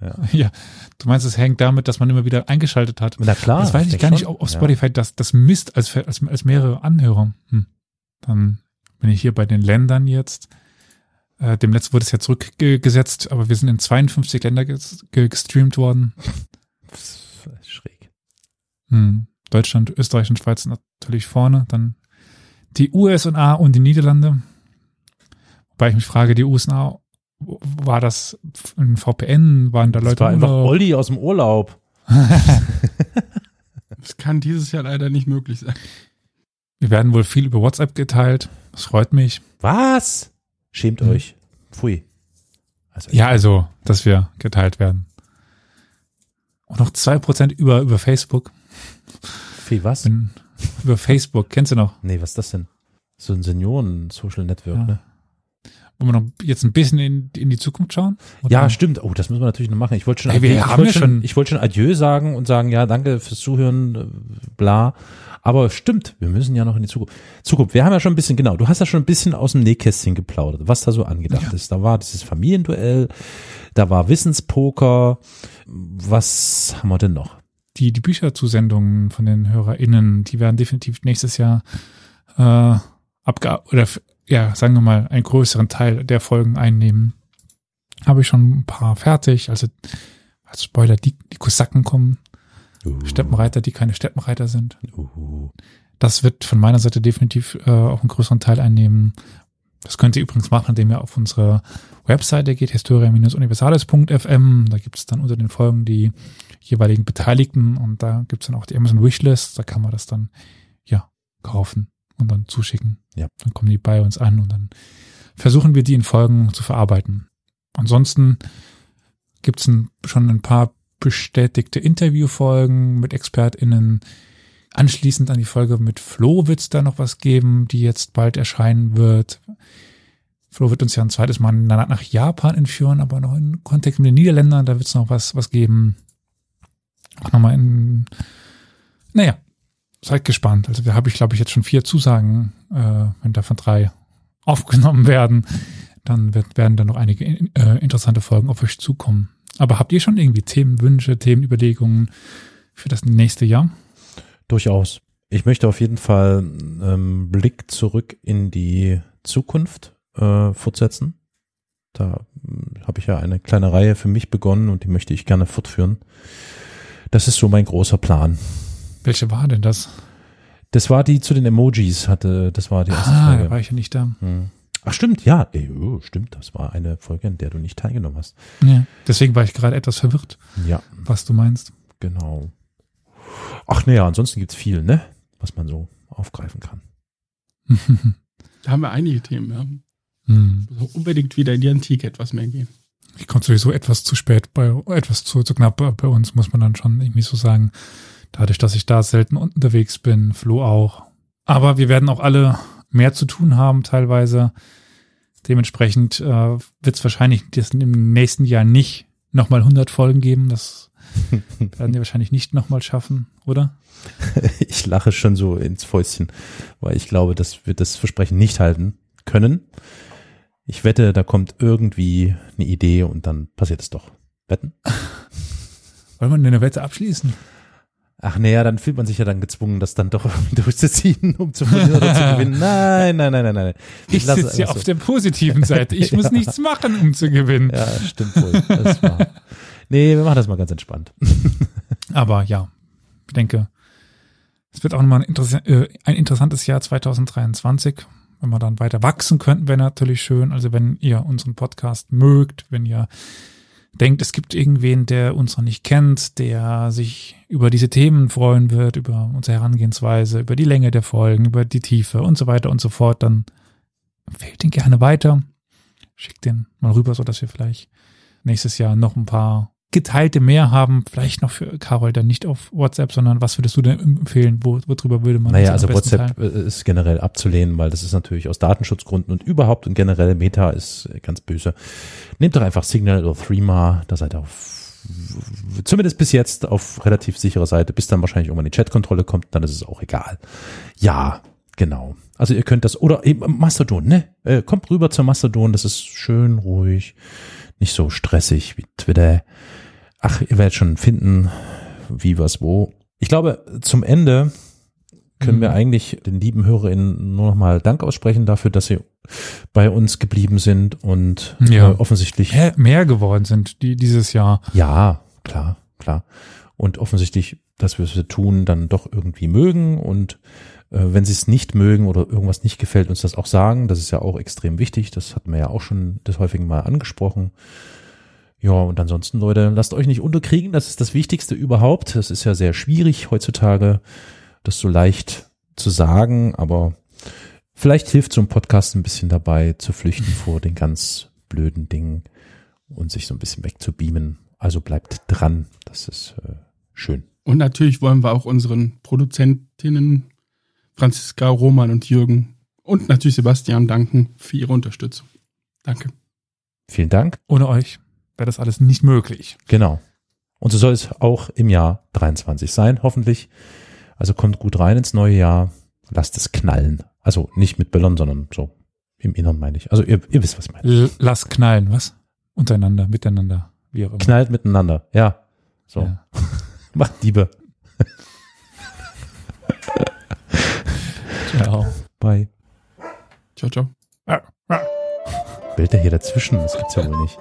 Ja. [laughs] Ja, du meinst, es hängt damit, dass man immer wieder eingeschaltet hat. Na klar. das weiß ich gar nicht, schon. ob auf Ja. Spotify das, das misst als, als, als mehrere Anhörer. Hm. Dann bin ich hier bei den Ländern jetzt. Äh, dem letzten wurde es ja zurückgesetzt, aber wir sind in 52 Länder ges- ge- gestreamt worden. Schräg. Hm. Deutschland, Österreich und Schweiz sind natürlich vorne. Dann die USA und die Niederlande. Wobei ich mich frage, die USA, war das ein VPN? Waren da Das Leute war im einfach? Olli aus dem Urlaub. [laughs] Das kann dieses Jahr leider nicht möglich sein. Wir werden wohl viel über WhatsApp geteilt. Das freut mich. Was? Schämt Mhm. euch. Pfui. Also, Ja, also, dass wir geteilt werden. Und noch zwei Prozent über, über Facebook. Pfui, was? Bin, über Facebook, kennst du noch? Nee, was ist das denn? So ein Senioren-Social-Network, Ja. ne? Wollen wir noch jetzt ein bisschen in, in die Zukunft schauen? Oder? Ja, stimmt. Oh, das müssen wir natürlich noch machen. Ich wollte schon, Ey, wir Adieu- ich wollte ja schon, schon- ich wollte schon Adieu sagen und sagen, ja, danke fürs Zuhören, äh, bla. Aber stimmt, wir müssen ja noch in die Zukunft. Zukunft. Wir haben ja schon ein bisschen, genau, du hast ja schon ein bisschen aus dem Nähkästchen geplaudert, was da so angedacht ist. Da war dieses Familienduell, da war Wissenspoker. Was haben wir denn noch? Die, die Bücherzusendungen von den HörerInnen, die werden definitiv nächstes Jahr äh, abge oder ja, sagen wir mal, einen größeren Teil der Folgen einnehmen. Habe ich schon ein paar fertig. Also als Spoiler, die, die Kosaken kommen, Steppenreiter, die keine Steppenreiter sind. Uh, Das wird von meiner Seite definitiv äh, auch einen größeren Teil einnehmen. Das könnt ihr übrigens machen, indem ihr auf unsere Webseite geht, historia-universales.fm. Da gibt es dann unter den Folgen die jeweiligen Beteiligten und da gibt es dann auch die Amazon Wishlist. Da kann man das dann ja kaufen und dann zuschicken. Ja. Dann kommen die bei uns an und dann versuchen wir die in Folgen zu verarbeiten. Ansonsten gibt es ein, schon ein paar bestätigte Interviewfolgen mit ExpertInnen. Anschließend an die Folge mit Flo wird es da noch was geben, die jetzt bald erscheinen wird. Flo wird uns ja ein zweites Mal nach nach Japan entführen, aber noch in Kontext mit den Niederländern, da wird es noch was, was geben. Auch nochmal in, naja, seid gespannt. Also da habe ich, glaube ich, jetzt schon vier Zusagen, äh, wenn davon drei [laughs] aufgenommen werden, dann wird, werden da noch einige äh, interessante Folgen auf euch zukommen. Aber habt ihr schon irgendwie Themenwünsche, Themenüberlegungen für das nächste Jahr? durchaus. Ich möchte auf jeden Fall ähm, Blick zurück in die Zukunft äh, fortsetzen. Da habe ich ja eine kleine Reihe für mich begonnen und die möchte ich gerne fortführen. Das ist so mein großer Plan. Welche war denn das? Das war die zu den Emojis hatte, das war die erste Ah, da Folge. war ich ja nicht da. Hm. Ach stimmt, ja, ey, oh, stimmt, das war eine Folge, in der du nicht teilgenommen hast. Ja, deswegen war ich gerade etwas verwirrt, Ja, was du meinst. genau. Ach naja, ansonsten gibt's viel, ne, was man so aufgreifen kann. [laughs] Da haben wir einige Themen. Ja. Hm. Also unbedingt wieder in die Antike etwas mehr gehen. Ich komme sowieso etwas zu spät bei, etwas zu, zu knapp bei uns, muss man dann schon irgendwie so sagen. Dadurch, dass ich da selten unterwegs bin, Flo auch. Aber wir werden auch alle mehr zu tun haben, teilweise. Dementsprechend äh, wird es wahrscheinlich im nächsten Jahr nicht nochmal 100 Folgen geben. Das [laughs] werden wir wahrscheinlich nicht nochmal schaffen, oder? [laughs] Ich lache schon so ins Fäustchen, weil ich glaube, dass wir das Versprechen nicht halten können. Ich wette, da kommt irgendwie eine Idee und dann passiert es doch. Wetten? [laughs] Wollen wir eine Wette abschließen? Ach naja, dann fühlt man sich ja dann gezwungen, das dann doch [laughs] irgendwie durchzuziehen, um zu verlieren oder zu [laughs] gewinnen. Nein, nein, nein, nein, nein. Ich lasse sitze ja einfach auf so. der positiven Seite. Ich muss [laughs] Ja. nichts machen, um zu gewinnen. Ja, stimmt wohl. Das war. Nee, wir machen das mal ganz entspannt. Aber ja, ich denke, es wird auch nochmal ein, interess äh, ein interessantes Jahr 2023. Wenn wir dann weiter wachsen könnten, wäre natürlich schön. Also wenn ihr unseren Podcast mögt, wenn ihr denkt, es gibt irgendwen, der uns noch nicht kennt, der sich über diese Themen freuen wird, über unsere Herangehensweise, über die Länge der Folgen, über die Tiefe und so weiter und so fort, dann empfehlt ihn gerne weiter. Schickt den mal rüber, so dass wir vielleicht nächstes Jahr noch ein paar geteilte mehr haben. Vielleicht noch für Carol dann nicht auf WhatsApp, sondern was würdest du denn empfehlen? Wo, worüber würde man Naja, also WhatsApp teilen? äh, ist generell abzulehnen, weil das ist natürlich aus Datenschutzgründen und überhaupt und generell Meta ist ganz böse. Nehmt doch einfach Signal oder Threema, da seid ihr auf, zumindest bis jetzt auf relativ sichere Seite, bis dann wahrscheinlich irgendwann die Chatkontrolle kommt, dann ist es auch egal. Ja, genau. Also ihr könnt das, oder eben Mastodon, ne? Äh, kommt rüber zur Mastodon, das ist schön ruhig, nicht so stressig wie Twitter. Ach, ihr werdet schon finden, wie, was, wo. Ich glaube, zum Ende können Mhm. wir eigentlich den lieben HörerInnen nur noch mal Dank aussprechen dafür, dass sie bei uns geblieben sind und Ja. äh, offensichtlich, Mehr, mehr geworden sind die dieses Jahr. ja, klar, klar. Und offensichtlich, dass wir es tun, dann doch irgendwie mögen und äh, wenn sie es nicht mögen oder irgendwas nicht gefällt, uns das auch sagen. Das ist ja auch extrem wichtig. Das hatten wir ja auch schon des häufigen Mal angesprochen. Ja, und ansonsten, Leute, lasst euch nicht unterkriegen. Das ist das Wichtigste überhaupt. Das ist ja sehr schwierig heutzutage, das so leicht zu sagen, aber vielleicht hilft so ein Podcast ein bisschen dabei, zu flüchten vor den ganz blöden Dingen und sich so ein bisschen wegzubeamen. Also bleibt dran. Das ist äh, schön. Und natürlich wollen wir auch unseren Produzentinnen Franziska, Roman und Jürgen und natürlich Sebastian danken für ihre Unterstützung. Danke. Vielen Dank. Ohne euch wäre das alles nicht möglich. Genau. Und so soll es auch im Jahr 23 sein, hoffentlich. Also kommt gut rein ins neue Jahr. Lasst es knallen. Also nicht mit Böllern, sondern so im Innern meine ich. Also ihr, ihr wisst, was ich meine. L lass knallen, was? Untereinander, miteinander, wie auch immer. Knallt miteinander. Ja. So. Ja. [laughs] Macht Liebe. [laughs] Ciao. Bye. Ciao, ciao. Bellt der hier dazwischen? Das gibt's ja wohl nicht.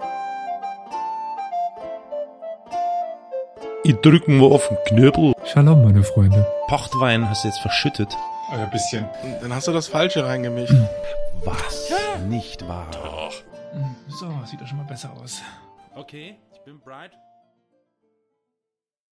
Ich drück mal auf den Knöbel. Shalom, meine Freunde. Pochtwein hast du jetzt verschüttet. Ein bisschen. Dann hast du das Falsche reingemischt. Was? Nicht wahr? So, sieht doch schon mal besser aus. Okay, ich bin bright.